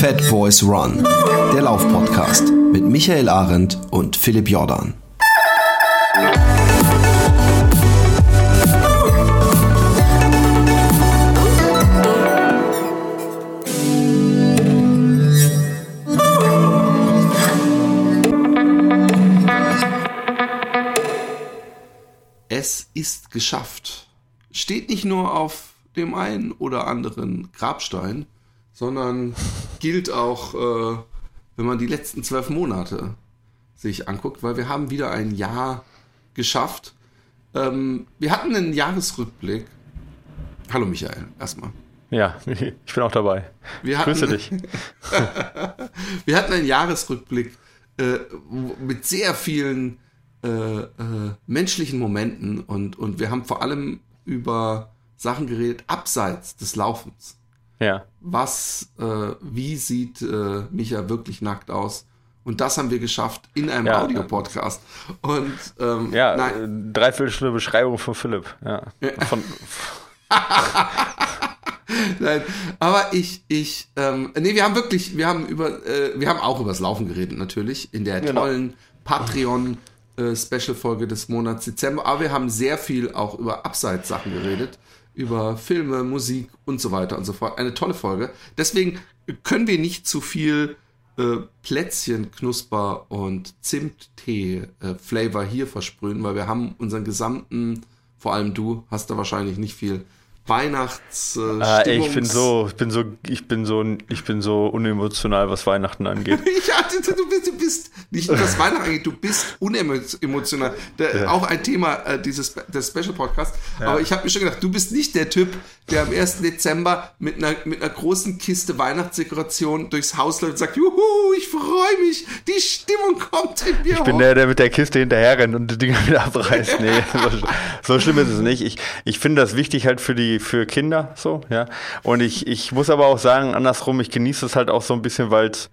Fat Boys Run, der Laufpodcast mit Michael Arendt und Philipp Jordan. Es ist geschafft. Steht nicht nur auf dem einen oder anderen Grabstein, sondern gilt auch, äh, wenn man die letzten zwölf Monate sich anguckt, weil wir haben wieder ein Jahr geschafft. Ähm, wir hatten einen Jahresrückblick. Hallo Michael, erstmal. Ja, ich bin auch dabei. Wir hatten, Grüße dich. wir hatten einen Jahresrückblick äh, mit sehr vielen äh, äh, menschlichen Momenten und, und wir haben vor allem über Sachen geredet abseits des Laufens. Ja. Was, äh, wie sieht äh, Micha wirklich nackt aus? Und das haben wir geschafft in einem Ja. Audiopodcast. Und ähm, Ja, nein, äh, dreiviertel Stunde Beschreibung von Philipp. Ja. Von, nein, aber ich, ich, ähm, nee, wir haben wirklich, wir haben über, äh, wir haben auch über das Laufen geredet, natürlich, in der Genau. tollen Patreon äh, Special-Folge des Monats Dezember. Aber wir haben sehr viel auch über Abseits-Sachen geredet, über Filme, Musik und so weiter und so fort. Eine tolle Folge. Deswegen können wir nicht zu viel äh, Plätzchen, Knusper und Zimttee-Flavor hier versprühen, weil wir haben unseren gesamten, vor allem du, hast da wahrscheinlich nicht viel Weihnachts äh, ah, ey, ich bin so, ich bin so, ich bin so, ich bin so unemotional, was Weihnachten angeht. Ja, du, du, bist, du bist nicht nur das Weihnachten angeht, du bist unemotional. Ja. Auch ein Thema äh, dieses des Special Podcast. Aber ich habe mir schon gedacht, du bist nicht der Typ, der am 1. Dezember mit einer, mit einer großen Kiste Weihnachtsdekoration durchs Haus läuft und sagt, juhu, ich freue mich, die Stimmung kommt in mir Ich bin hoch. der, der mit der Kiste hinterher rennt und die Dinger wieder abreißt. Nee, so, so schlimm ist es nicht. Ich, ich finde das wichtig halt für die, für Kinder, so, ja. Und ich, ich muss aber auch sagen, andersrum, ich genieße es halt auch so ein bisschen, weil es,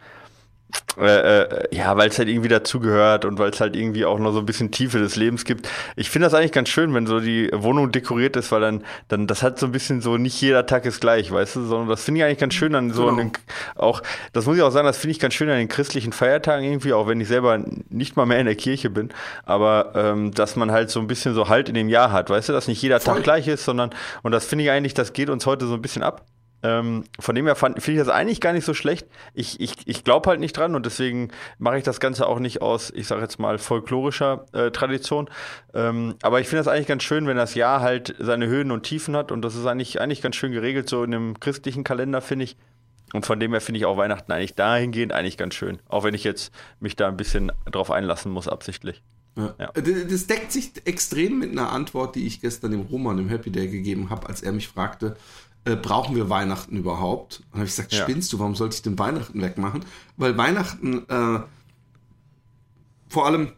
äh, äh, ja, weil es halt irgendwie dazugehört und weil es halt irgendwie auch noch so ein bisschen Tiefe des Lebens gibt. Ich finde das eigentlich ganz schön, wenn so die Wohnung dekoriert ist, weil dann, dann, das hat so ein bisschen so, nicht jeder Tag ist gleich, weißt du, sondern das finde ich eigentlich ganz schön an so Genau. den, auch, das muss ich auch sagen, das finde ich ganz schön an den christlichen Feiertagen irgendwie, auch wenn ich selber nicht mal mehr in der Kirche bin, aber ähm, dass man halt so ein bisschen so Halt in dem Jahr hat, weißt du, dass nicht jeder Voll. Tag gleich ist, sondern, und das finde ich eigentlich, das geht uns heute so ein bisschen ab. Ähm, von dem her finde ich das eigentlich gar nicht so schlecht. Ich, ich, ich glaube halt nicht dran und deswegen mache ich das Ganze auch nicht aus, ich sage jetzt mal, folklorischer äh, Tradition. Ähm, aber ich finde das eigentlich ganz schön, wenn das Jahr halt seine Höhen und Tiefen hat und das ist eigentlich, eigentlich ganz schön geregelt, so in einem christlichen Kalender, finde ich. Und von dem her finde ich auch Weihnachten eigentlich dahingehend eigentlich ganz schön. Auch wenn ich jetzt mich da ein bisschen drauf einlassen muss, absichtlich. Ja. Ja. D- Das deckt sich extrem mit einer Antwort, die ich gestern dem Roman im Happy Day gegeben habe, als er mich fragte, äh, brauchen wir Weihnachten überhaupt? Und habe ich gesagt, Ja. spinnst du, warum sollte ich denn Weihnachten wegmachen? Weil Weihnachten äh, vor allem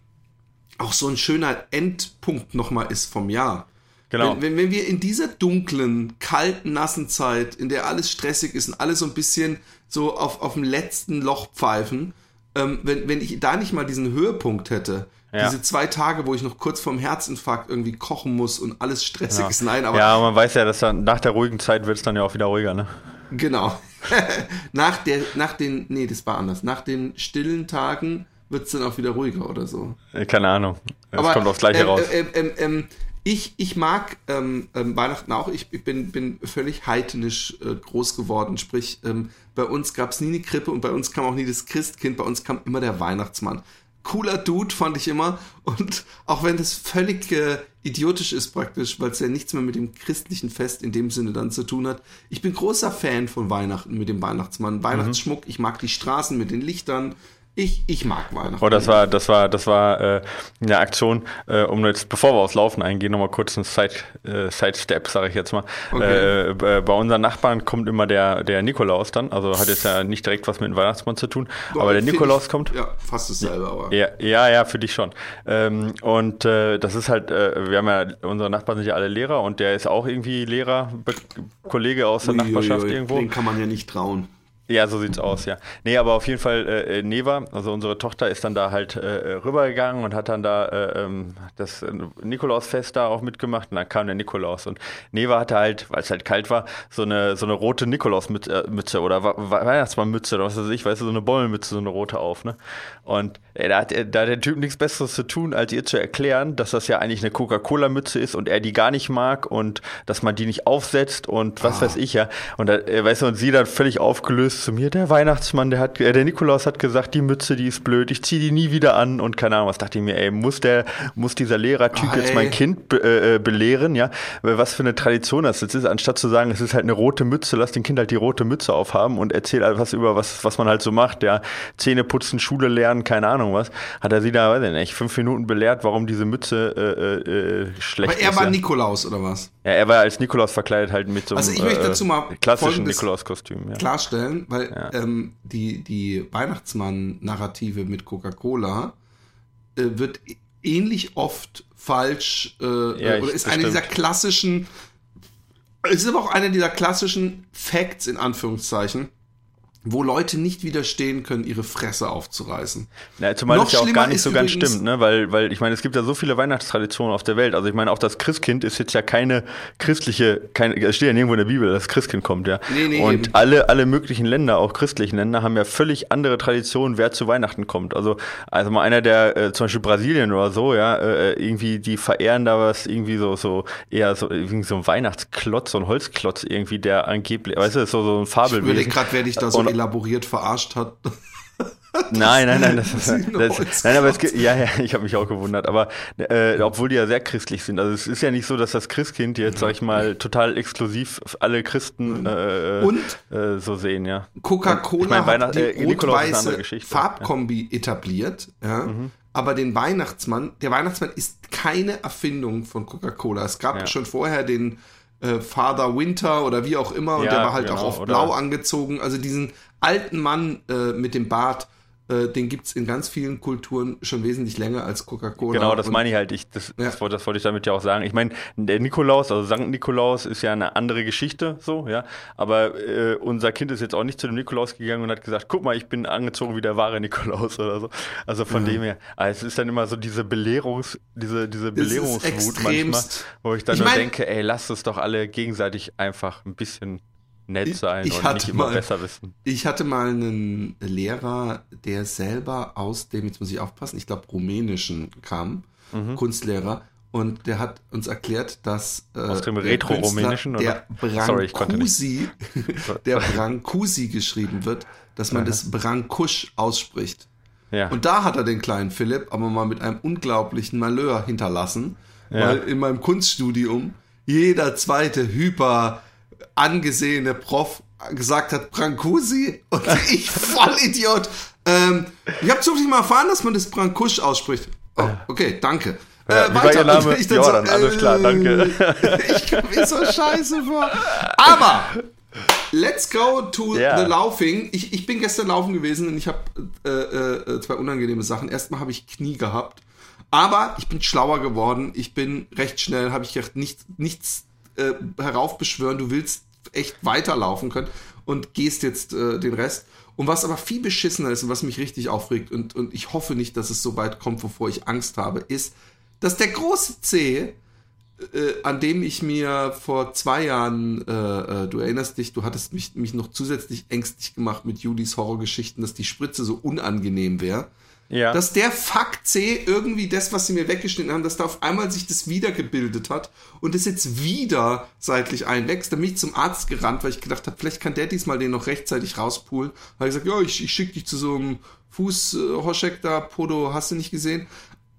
auch so ein schöner Endpunkt nochmal ist vom Jahr. Genau. Wenn, wenn, wenn wir in dieser dunklen, kalten, nassen Zeit, in der alles stressig ist und alles so ein bisschen so auf, auf dem letzten Loch pfeifen, ähm, wenn, wenn ich da nicht mal diesen Höhepunkt hätte, Ja. diese zwei Tage, wo ich noch kurz vorm Herzinfarkt irgendwie kochen muss und alles stressig ist, nein, aber ja, man weiß ja, dass dann nach der ruhigen Zeit wird es dann ja auch wieder ruhiger, ne? genau. nach, der, nach den, nee, das war anders, nach den stillen Tagen wird es dann auch wieder ruhiger oder so. Äh, Keine Ahnung. Es Aber, kommt aufs Gleiche ähm, raus. Ähm, ähm, ähm, ich, ich mag ähm, ähm, Weihnachten auch. Ich, ich bin, bin völlig heidnisch äh, groß geworden. Sprich, ähm, bei uns gab es nie eine Krippe und bei uns kam auch nie das Christkind. Bei uns kam immer der Weihnachtsmann. Cooler Dude fand ich immer. Und auch wenn das völlig äh, idiotisch ist praktisch, weil es ja nichts mehr mit dem christlichen Fest in dem Sinne dann zu tun hat. Ich bin großer Fan von Weihnachten mit dem Weihnachtsmann. Weihnachtsschmuck, ich mag die Straßen mit den Lichtern. Ich, ich mag Weihnachten. Oh, das war, das war, das war äh, eine Aktion, äh, um jetzt, bevor wir aufs Laufen eingehen, nochmal kurz ein Side, äh, Sidestep, sage ich jetzt mal. Okay. Äh, äh, bei unseren Nachbarn kommt immer der, der Nikolaus dann, also hat jetzt ja nicht direkt was mit dem Weihnachtsmann zu tun, Boah, aber der Nikolaus ich, kommt. Ja, fast dasselbe, aber. Ja, ja, ja, für dich schon. Ähm, und äh, das ist halt, äh, wir haben ja, unsere Nachbarn sind ja alle Lehrer und der ist auch irgendwie Lehrer, Be Kollege aus der Uiuiui, Nachbarschaft irgendwo. Den kann man ja nicht trauen. Ja, so sieht's aus, ja. Nee, aber auf jeden Fall, äh, äh Neva, also unsere Tochter, ist dann da halt äh, äh, rübergegangen und hat dann da äh, ähm, das Nikolausfest da auch mitgemacht und dann kam der Nikolaus und Neva hatte halt, weil es halt kalt war, so eine, so eine rote Nikolausmütze oder Weihnachtsmannmütze oder was weiß ich, weißt du, so eine Bommelmütze, so eine rote auf, ne? Und äh, da hat, da hat der Typ nichts Besseres zu tun, als ihr zu erklären, dass das ja eigentlich eine Coca-Cola-Mütze ist und er die gar nicht mag und dass man die nicht aufsetzt und was ah. weiß ich ja. Und da, weißt du, und sie dann völlig aufgelöst zu mir, der Weihnachtsmann, der hat, äh, der Nikolaus hat gesagt, die Mütze, die ist blöd, ich ziehe die nie wieder an und keine Ahnung, was dachte ich mir, ey, muss der, muss dieser Lehrertyp oh, jetzt mein Kind be äh, äh, belehren, ja? Was für eine Tradition das jetzt ist, anstatt zu sagen, es ist halt eine rote Mütze, lass den Kind halt die rote Mütze aufhaben und erzähl halt was über was, was man halt so macht, ja? Zähne putzen, Schule lernen, keine Ahnung was. Hat er sie da, weiß ich nicht, fünf Minuten belehrt, warum diese Mütze äh, äh, äh schlecht ist. Aber er war ja. Nikolaus, oder was? Ja, er war als Nikolaus verkleidet halt mit so einem also ich möchte dazu mal klassischen Nikolaus-Kostüm. Ja. Klarstellen, weil ja. ähm, die, die Weihnachtsmann-Narrative mit Coca-Cola äh, wird ähnlich oft falsch äh, ja, oder ist eine dieser klassischen, es ist aber auch einer dieser klassischen Facts in Anführungszeichen, wo Leute nicht widerstehen können, ihre Fresse aufzureißen. Ja, zumal Noch das ja auch gar nicht so ganz stimmt, ne? Weil, weil ich meine, es gibt ja so viele Weihnachtstraditionen auf der Welt. Also ich meine, auch das Christkind ist jetzt ja keine christliche, keine, es steht ja nirgendwo in der Bibel, dass das Christkind kommt, ja. Nee, nee, Und eben. alle, alle möglichen Länder, auch christlichen Länder, haben ja völlig andere Traditionen, wer zu Weihnachten kommt. Also, also mal einer der, äh, zum Beispiel Brasilien oder so, ja, äh, irgendwie, die verehren da was, irgendwie so, so, eher so, irgendwie so ein Weihnachtsklotz, so ein Holzklotz irgendwie, der angeblich, weißt du, so, so ein Fabelwesen. Ich würde gerade, werde ich da so elaboriert verarscht hat. Nein, nein, nein, das, das, das nein, aber es ja, ja, ich habe mich auch gewundert, aber äh, obwohl die ja sehr christlich sind, also es ist ja nicht so, dass das Christkind jetzt, sag ich mal, total exklusiv alle Christen äh, und äh, so sehen, ja. Coca-Cola hat die äh, rot-weiße Farbkombi ja. etabliert, ja. Mhm. Aber den Weihnachtsmann, der Weihnachtsmann ist keine Erfindung von Coca-Cola. Es gab ja. schon vorher den äh, Father Winter oder wie auch immer. Und ja, der war halt genau, auch auf blau angezogen. Also diesen alten Mann äh, mit dem Bart, den gibt es in ganz vielen Kulturen schon wesentlich länger als Coca-Cola. Genau, das meine ich halt. Ich, das, ja. das, das, wollte ich damit ja auch sagen. Ich meine, der Nikolaus, also Sankt Nikolaus, ist ja eine andere Geschichte, so, ja. Aber äh, unser Kind ist jetzt auch nicht zu dem Nikolaus gegangen und hat gesagt, guck mal, ich bin angezogen wie der wahre Nikolaus oder so. Also von ja. dem her. Also es ist dann immer so diese Belehrungs, diese, diese Belehrungswut manchmal, wo ich dann ich nur mein, denke, ey, lasst es doch alle gegenseitig einfach ein bisschen nett sein ich, ich und nicht immer mal, besser wissen. Ich hatte mal einen Lehrer, der selber aus dem, jetzt muss ich aufpassen, ich glaube rumänischen kam, mhm. Kunstlehrer, und der hat uns erklärt, dass äh, aus dem Retro-rumänischen der Brancusi, der Brancusi geschrieben wird, dass man das Brancusch ausspricht. Ja. Und da hat er den kleinen Philipp aber mal mit einem unglaublichen Malheur hinterlassen, ja. weil in meinem Kunststudium jeder zweite Hyper angesehene Prof gesagt hat, Brancusi und ich voll Idiot. Ähm, ich habe zufällig mal erfahren, dass man das Brancusch ausspricht. Oh, okay, danke. Ja, äh, weiter. Name? Ich Jordan, so, äh, alles klar, danke. ich komme mir so scheiße vor. Aber Let's go to yeah. the Laufing. Ich, ich bin gestern laufen gewesen und ich habe äh, äh, zwei unangenehme Sachen. Erstmal habe ich Knie gehabt, aber ich bin schlauer geworden. Ich bin recht schnell, habe ich gedacht, nicht, nichts äh, heraufbeschwören. Du willst echt weiterlaufen können und gehst jetzt äh, den Rest. Und was aber viel beschissener ist und was mich richtig aufregt und, und ich hoffe nicht, dass es so weit kommt, wovor ich Angst habe, ist, dass der große C, äh, an dem ich mir vor zwei Jahren, äh, äh, du erinnerst dich, du hattest mich, mich noch zusätzlich ängstlich gemacht mit Julis Horrorgeschichten, dass die Spritze so unangenehm wäre ja. dass der Fakt C irgendwie das, was sie mir weggeschnitten haben, dass da auf einmal sich das wiedergebildet hat und es jetzt wieder seitlich einwächst. Da bin ich zum Arzt gerannt, weil ich gedacht habe, vielleicht kann der diesmal den noch rechtzeitig rauspulen. Da habe ich gesagt, ja, ich, ich schicke dich zu so einem Fußhoschek da, Podo, hast du nicht gesehen?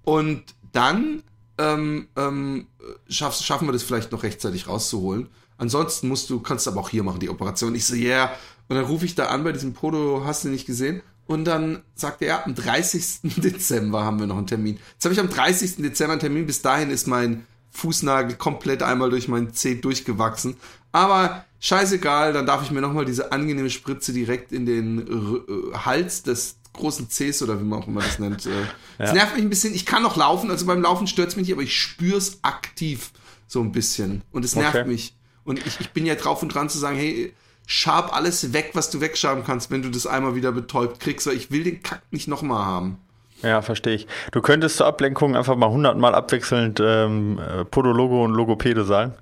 Und dann ähm, ähm, schaff, schaffen wir das vielleicht noch rechtzeitig rauszuholen. Ansonsten musst du, kannst du aber auch hier machen, die Operation. Ich so, ja. Yeah. Und dann rufe ich da an bei diesem Podo, hast du nicht gesehen? Und dann sagte er, am 30. Dezember haben wir noch einen Termin. Jetzt habe ich am 30. Dezember einen Termin. Bis dahin ist mein Fußnagel komplett einmal durch meinen Zeh durchgewachsen. Aber scheißegal, dann darf ich mir nochmal diese angenehme Spritze direkt in den R äh, Hals des großen Cs oder wie man auch immer das nennt. Äh, es ja. nervt mich ein bisschen. Ich kann noch laufen, also beim Laufen stört es mich nicht, aber ich spüre es aktiv so ein bisschen. Und es nervt okay. mich. Und ich, ich bin ja drauf und dran zu sagen, hey, schab alles weg, was du wegschaben kannst, wenn du das einmal wieder betäubt kriegst, weil ich will den Kack nicht nochmal haben. Ja, verstehe ich. Du könntest zur Ablenkung einfach mal hundertmal abwechselnd ähm, äh, Podologo und Logopäde sagen.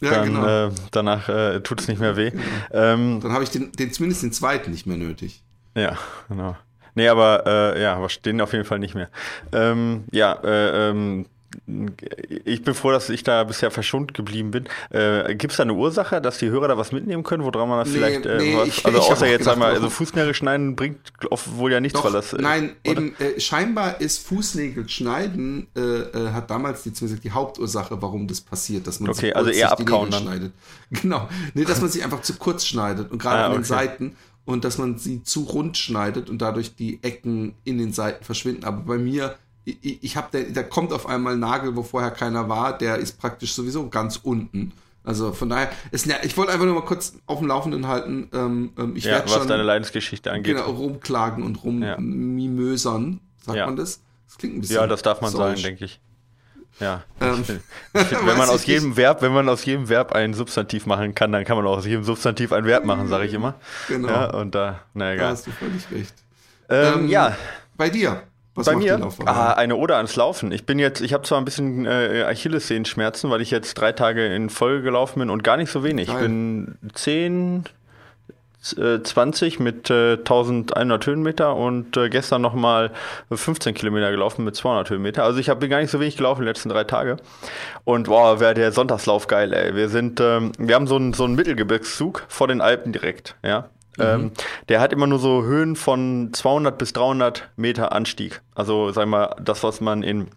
Ja, Dann, genau. Äh, danach äh, tut es nicht mehr weh. Genau. Ähm, Dann habe ich den, den, zumindest den zweiten nicht mehr nötig. Ja, genau. Nee, aber äh, ja, aber den auf jeden Fall nicht mehr. Ähm, ja, äh, ähm, ich bin froh, dass ich da bisher verschont geblieben bin. Äh, Gibt es da eine Ursache, dass die Hörer da was mitnehmen können, woran man das nee, vielleicht äh, nee, was, ich, also ich außer jetzt einmal, also Fußnägel schneiden bringt wohl ja nichts, Doch, weil das. Äh, nein, oder? eben äh, scheinbar ist Fußnägel schneiden äh, äh, hat damals die, die Hauptursache, warum das passiert, dass man okay, also eher abkauen dann. schneidet. Genau, nee, dass man sich einfach zu kurz schneidet und gerade ah, an den okay. Seiten und dass man sie zu rund schneidet und dadurch die Ecken in den Seiten verschwinden. Aber bei mir ich, ich habe, da kommt auf einmal ein Nagel, wo vorher keiner war, der ist praktisch sowieso ganz unten. Also von daher, es, ich wollte einfach nur mal kurz auf dem Laufenden halten. Ähm, ähm ich ja, was schon, deine Leidensgeschichte angeht. Genau, rumklagen und rummimösern, ja. sagt ja. man das? Das klingt ein bisschen. Ja, das darf man sagen, denke ich. Ja. Ähm, ich find, ich find, wenn man aus jedem nicht. Verb, wenn man aus jedem Verb ein Substantiv machen kann, dann kann man auch aus jedem Substantiv ein Verb machen, sage ich immer. Genau. Ja, und da, na egal. Da hast du völlig recht. Ähm, ähm, ja. Bei dir. Was Bei mir? Ah, eine Ode ans Laufen. Ich bin jetzt, ich habe zwar ein bisschen äh, Achillessehenschmerzen, weil ich jetzt drei Tage in Folge gelaufen bin und gar nicht so wenig. Geil. Ich bin 10, äh, 20 mit äh, 1100 Höhenmeter und äh, gestern nochmal 15 Kilometer gelaufen mit 200 Höhenmeter. Also ich habe gar nicht so wenig gelaufen die letzten drei Tage. Und wow, wäre der Sonntagslauf geil, ey. Wir sind, ähm, wir haben so einen so einen Mittelgebirgszug vor den Alpen direkt, ja. Mhm. Ähm, der hat immer nur so Höhen von 200 bis 300 Meter Anstieg. Also, sag mal, das, was man in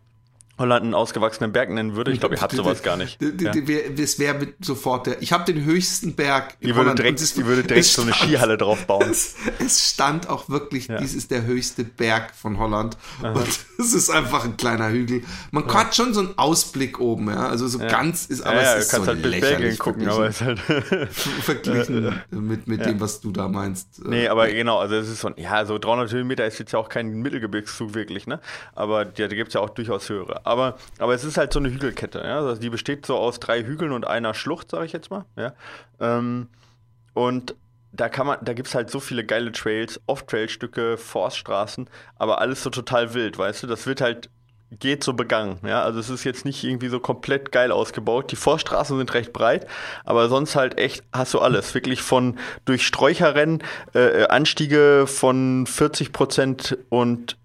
Holland einen ausgewachsenen Berg nennen würde. Ich glaube, ihr habt sowas gar nicht. Das wäre sofort der. Ich habe den höchsten Berg in die würde Holland. Direkt, die würde direkt so eine Skihalle drauf bauen. Es, es stand auch wirklich, ja. dies ist der höchste Berg von Holland. Aha. Und es ist einfach ein kleiner Hügel. Man ja. hat schon so einen Ausblick oben, ja. Also so ja. ganz ist, aber ja, es ist du kannst so halt Belgien gucken, aber es ist halt. verglichen mit, mit dem, was du da meinst. Nee, aber genau, also es ist so, ja, so 300 Höhenmeter ist jetzt ja auch kein Mittelgebirgszug wirklich, ne? Aber ja, da gibt es ja auch durchaus höhere aber, aber es ist halt so eine Hügelkette. Ja? Also die besteht so aus drei Hügeln und einer Schlucht, sage ich jetzt mal. Ja? Ähm, und da kann man, da gibt es halt so viele geile Trails, Off-Trail-Stücke, Forststraßen, aber alles so total wild, weißt du? Das wird halt, geht so begangen, ja? Also es ist jetzt nicht irgendwie so komplett geil ausgebaut. Die Forststraßen sind recht breit, aber sonst halt echt hast du alles. Wirklich von durch Sträucherrennen, äh, Anstiege von 40 Prozent und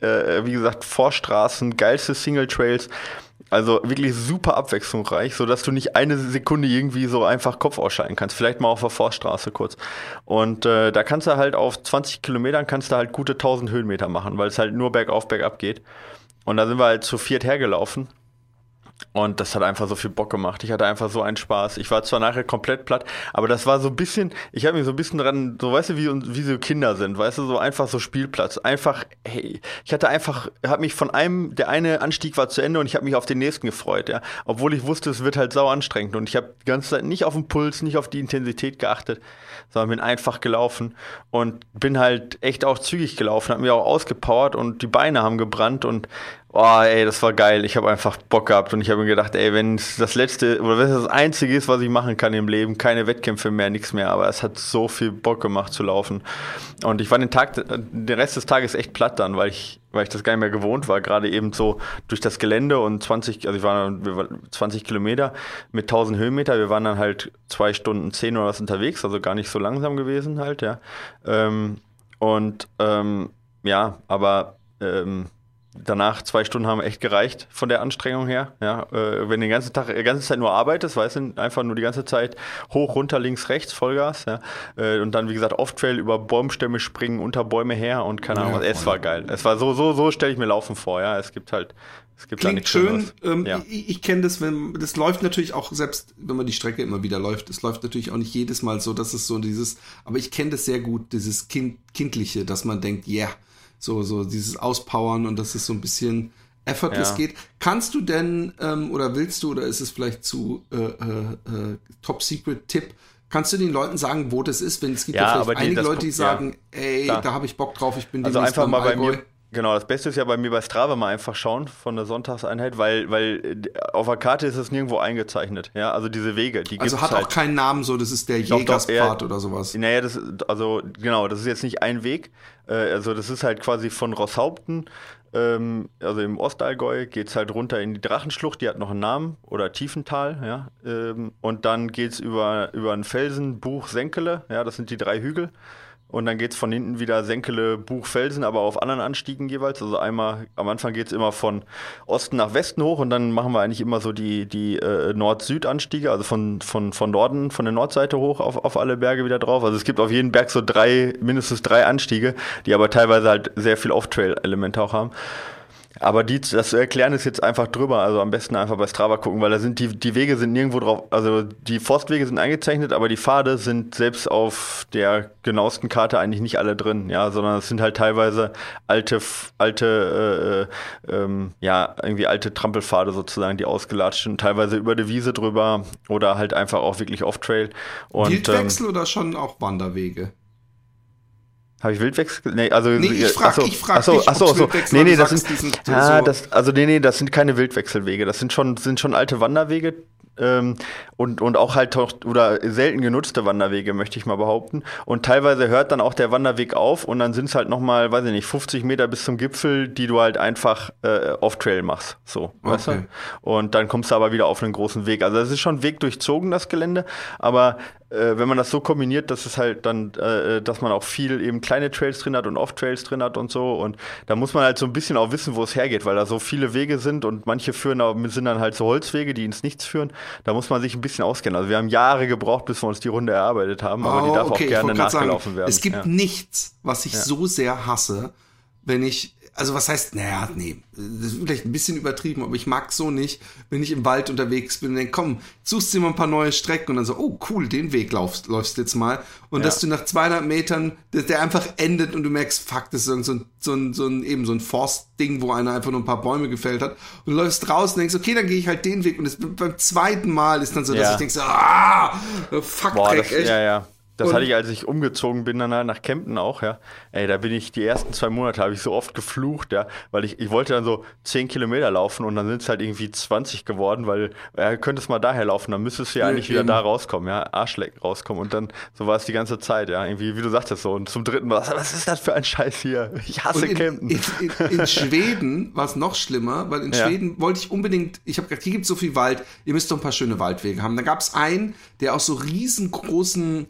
äh, wie gesagt, Vorstraßen, geilste Single Trails. Also wirklich super abwechslungsreich, sodass du nicht eine Sekunde irgendwie so einfach Kopf ausschalten kannst. Vielleicht mal auf der Vorstraße kurz. Und äh, da kannst du halt auf 20 Kilometern kannst du halt gute 1000 Höhenmeter machen, weil es halt nur bergauf, bergab geht. Und da sind wir halt zu viert hergelaufen. Und das hat einfach so viel Bock gemacht. Ich hatte einfach so einen Spaß. Ich war zwar nachher komplett platt, aber das war so ein bisschen, ich habe mich so ein bisschen dran, so weißt du, wie, wie so Kinder sind, weißt du, so einfach so Spielplatz. Einfach, hey, ich hatte einfach, habe mich von einem, der eine Anstieg war zu Ende und ich habe mich auf den nächsten gefreut, ja. Obwohl ich wusste, es wird halt sau anstrengend und ich habe die ganze Zeit nicht auf den Puls, nicht auf die Intensität geachtet, sondern bin einfach gelaufen und bin halt echt auch zügig gelaufen, habe mir auch ausgepowert und die Beine haben gebrannt und Oh, ey, das war geil. Ich habe einfach Bock gehabt und ich habe mir gedacht, ey, wenn das letzte oder wenn das einzige ist, was ich machen kann im Leben, keine Wettkämpfe mehr, nichts mehr, aber es hat so viel Bock gemacht zu laufen. Und ich war den Tag, den Rest des Tages echt platt dann, weil ich, weil ich das gar nicht mehr gewohnt war, gerade eben so durch das Gelände und 20, also ich war, wir waren 20 Kilometer mit 1000 Höhenmeter. Wir waren dann halt zwei Stunden zehn oder was unterwegs, also gar nicht so langsam gewesen halt, ja. Ähm, und ähm, ja, aber ähm, danach zwei Stunden haben echt gereicht von der Anstrengung her. Ja, äh, wenn du den ganzen Tag, die ganze Zeit nur arbeitest, weißt du, einfach nur die ganze Zeit hoch, runter, links, rechts, Vollgas. Ja, äh, und dann, wie gesagt, Off-Trail über Baumstämme springen, unter Bäume her und keine Ahnung. Ja, es war geil. Es war so, so, so stelle ich mir Laufen vor. Ja, es gibt halt. Es gibt Klingt schön. Ähm, ja. Ich, ich kenne das, wenn das läuft natürlich auch selbst, wenn man die Strecke immer wieder läuft. Es läuft natürlich auch nicht jedes Mal so, dass es so dieses. Aber ich kenne das sehr gut, dieses kind, kindliche, dass man denkt, ja. Yeah, so, so dieses Auspowern und dass es so ein bisschen effortless ja. geht. Kannst du denn ähm, oder willst du oder ist es vielleicht zu äh, äh, äh Top Secret Tipp? Kannst du den Leuten sagen, wo das ist? Wenn es gibt ja, ja vielleicht einige Leute, die sagen, ja, ey, klar. da habe ich Bock drauf, ich bin Also einfach mal bei mir Genau, das Beste ist ja bei mir bei Strava mal einfach schauen von der Sonntagseinheit, weil, weil äh, auf der Karte ist es nirgendwo eingezeichnet. Ja, also diese Wege, die Also hat halt. auch keinen Namen, so das ist der Doch, Jägerspfad oder sowas. Naja, das, also genau, das ist jetzt nicht ein Weg. Äh, also das ist halt quasi von Rosshaupten, ähm, also im Ostallgäu, geht's halt runter in die Drachenschlucht, die hat noch einen Namen, oder Tiefental, ja. Ähm, und dann geht's über, über einen Felsen, Buch, Senkele, ja, das sind die drei Hügel. Und dann geht's von hinten wieder Senkele, Buch, Felsen, aber auf anderen Anstiegen jeweils. Also einmal, am Anfang geht's immer von Osten nach Westen hoch und dann machen wir eigentlich immer so die, die äh, Nord-Süd-Anstiege, also von, von, von Norden, von der Nordseite hoch auf, auf alle Berge wieder drauf. Also es gibt auf jeden Berg so drei, mindestens drei Anstiege, die aber teilweise halt sehr viel Off-Trail-Elemente auch haben. Aber die, das zu erklären ist jetzt einfach drüber, also am besten einfach bei Strava gucken, weil da sind die, die Wege sind nirgendwo drauf, also die Forstwege sind eingezeichnet, aber die Pfade sind selbst auf der genauesten Karte eigentlich nicht alle drin, ja, sondern es sind halt teilweise alte, alte, äh, äh, ähm, ja, irgendwie alte Trampelpfade sozusagen, die ausgelatscht sind, teilweise über die Wiese drüber oder halt einfach auch wirklich Off-Trail. Und, ähm, Wildwechsel oder schon auch Wanderwege? Habe ich Wildwechsel? Nee, also Nee, ich frag- achso, ich frag achso, dich, achso, achso. Nee, nee, das sagst, sind ja, so- das also nee, nee, das sind keine Wildwechselwege, das sind schon sind schon alte Wanderwege ähm, und und auch halt doch, oder selten genutzte Wanderwege, möchte ich mal behaupten und teilweise hört dann auch der Wanderweg auf und dann sind es halt noch mal, weiß ich nicht, 50 Meter bis zum Gipfel, die du halt einfach äh, off-Trail machst, so, weißt Okay. du? Und dann kommst du aber wieder auf einen großen Weg. Also es ist schon Weg durchzogen, das Gelände, aber äh, wenn man das so kombiniert, dass es halt dann, äh, dass man auch viel eben kleine Trails drin hat und Off-Trails drin hat und so. Und da muss man halt so ein bisschen auch wissen, wo es hergeht, weil da so viele Wege sind und manche führen, aber sind dann halt so Holzwege, die ins Nichts führen. Da muss man sich ein bisschen auskennen. Also wir haben Jahre gebraucht, bis wir uns die Runde erarbeitet haben, aber die Oh, darf okay, auch gerne nachgelaufen sagen, werden. Es gibt ja. nichts, was ich so sehr hasse, wenn ich, also was heißt, naja, nee, das ist vielleicht ein bisschen übertrieben, aber ich mag so nicht, wenn ich im Wald unterwegs bin und denke, komm, suchst dir mal ein paar neue Strecken und dann so, oh cool, den Weg laufst, läufst du jetzt mal. Und Ja. dass du nach 200 Metern, dass der einfach endet und du merkst, fuck, das ist irgend so ein, so ein, so ein, eben so ein Forstding, wo einer einfach nur ein paar Bäume gefällt hat. Und du läufst raus und denkst, okay, dann gehe ich halt den Weg. Und das, beim zweiten Mal ist dann so, dass Ja. ich denke, so, ah, fuck, Boah, Dreck, das, echt. ja, ja. Das Und- hatte ich, als ich umgezogen bin, dann halt nach Kempten auch, ja. Ey, da bin ich die ersten zwei Monate, habe ich so oft geflucht, ja, weil ich, ich wollte dann so 10 Kilometer laufen und dann sind es halt irgendwie 20 geworden, weil, ja, könntest mal daher laufen, dann müsstest du ja eigentlich wieder da rauskommen, ja, Arschleck rauskommen und dann, so war es die ganze Zeit, ja, irgendwie, wie du sagtest so, und zum dritten Mal, was, was ist das für ein Scheiß hier? Ich hasse in, Kempten. in, in, in Schweden war es noch schlimmer, weil in Ja. Schweden wollte ich unbedingt, ich habe gesagt, hier gibt so viel Wald, ihr müsst doch ein paar schöne Waldwege haben. Da gab es einen, der aus so riesengroßen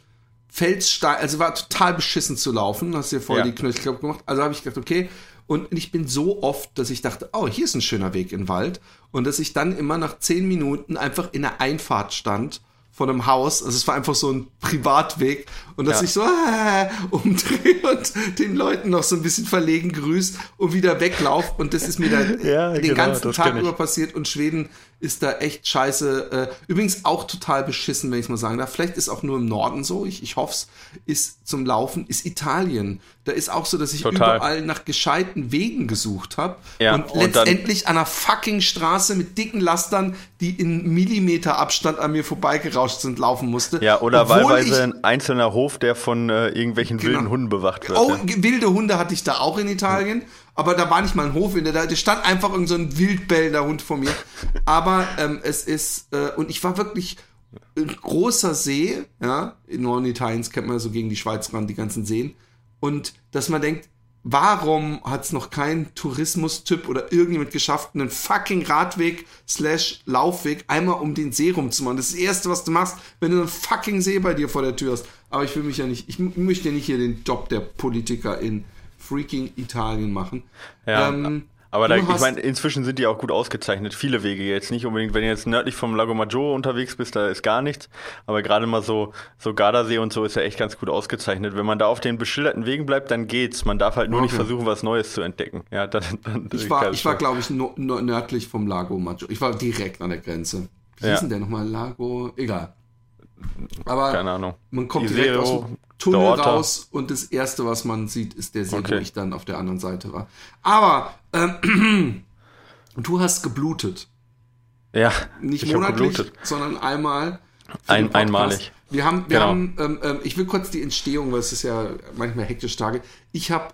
Felsstein, also war total beschissen zu laufen, hast dir voll Ja. die Knöchel kaputt gemacht. Also habe ich gedacht, okay. Und ich bin so oft, dass ich dachte, oh, hier ist ein schöner Weg in den Wald. Und dass ich dann immer nach zehn Minuten einfach in der Einfahrt stand von einem Haus. Also es war einfach so ein Privatweg. Und dass Ja. ich so äh, umdrehe und den Leuten noch so ein bisschen verlegen grüßt und wieder weglauf. Und das ist mir dann Ja, den genau, ganzen Tag über passiert. Und Schweden ist da echt scheiße. Äh, übrigens auch total beschissen, wenn ich mal sagen darf. Vielleicht ist auch nur im Norden so. Ich, ich hoffe es. Ist zum Laufen, ist Italien. Da ist auch so, dass ich Total. überall nach gescheiten Wegen gesucht habe. Ja, und, und letztendlich an einer fucking Straße mit dicken Lastern, die in Millimeter Abstand an mir vorbeigerauscht sind, laufen musste. Ja, oder Obwohl ich- ein einzelner Hof, der von äh, irgendwelchen Genau. wilden Hunden bewacht wird. Oh, ja. wilde Hunde hatte ich da auch in Italien, aber da war nicht mal ein Hof in der, da stand einfach irgend so ein wildbellender Hund vor mir. Aber ähm, es ist, äh, und ich war wirklich ein großer See, ja, in Norden Italiens kennt man ja so gegen die Schweiz ran, die ganzen Seen. Und dass man denkt, warum hat es noch kein Tourismustyp oder irgendjemand geschafft, einen fucking Radweg slash Laufweg einmal um den See rumzumachen? Das ist das Erste, was du machst, wenn du einen fucking See bei dir vor der Tür hast. Aber ich will mich ja nicht, ich möchte ja nicht hier den Job der Politiker in freaking Italien machen. Ja, Ähm, aber da, ich meine, inzwischen sind die auch gut ausgezeichnet. Viele Wege jetzt nicht unbedingt, wenn du jetzt nördlich vom Lago Maggiore unterwegs bist, da ist gar nichts. Aber gerade mal so, so Gardasee und so ist ja echt ganz gut ausgezeichnet. Wenn man da auf den beschilderten Wegen bleibt, dann geht's. Man darf halt nur nicht Okay. versuchen, was Neues zu entdecken. Ja, dann, dann, Ich war, ich war glaube ich, no, no, nördlich vom Lago Maggiore. Ich war direkt an der Grenze. Wie Ja. hieß denn der nochmal? Lago? Egal. Aber keine Ahnung. man kommt Isero, direkt aus dem Tunnel raus und das Erste, was man sieht, ist der See, wo Okay. ich dann auf der anderen Seite war. Aber ähm, du hast geblutet. Ja, Nicht monatlich, sondern einmal. Ein- einmalig. Wir haben, wir Genau. haben ähm, ähm, ich will kurz die Entstehung, weil es ist ja manchmal hektisch Tage. Ich habe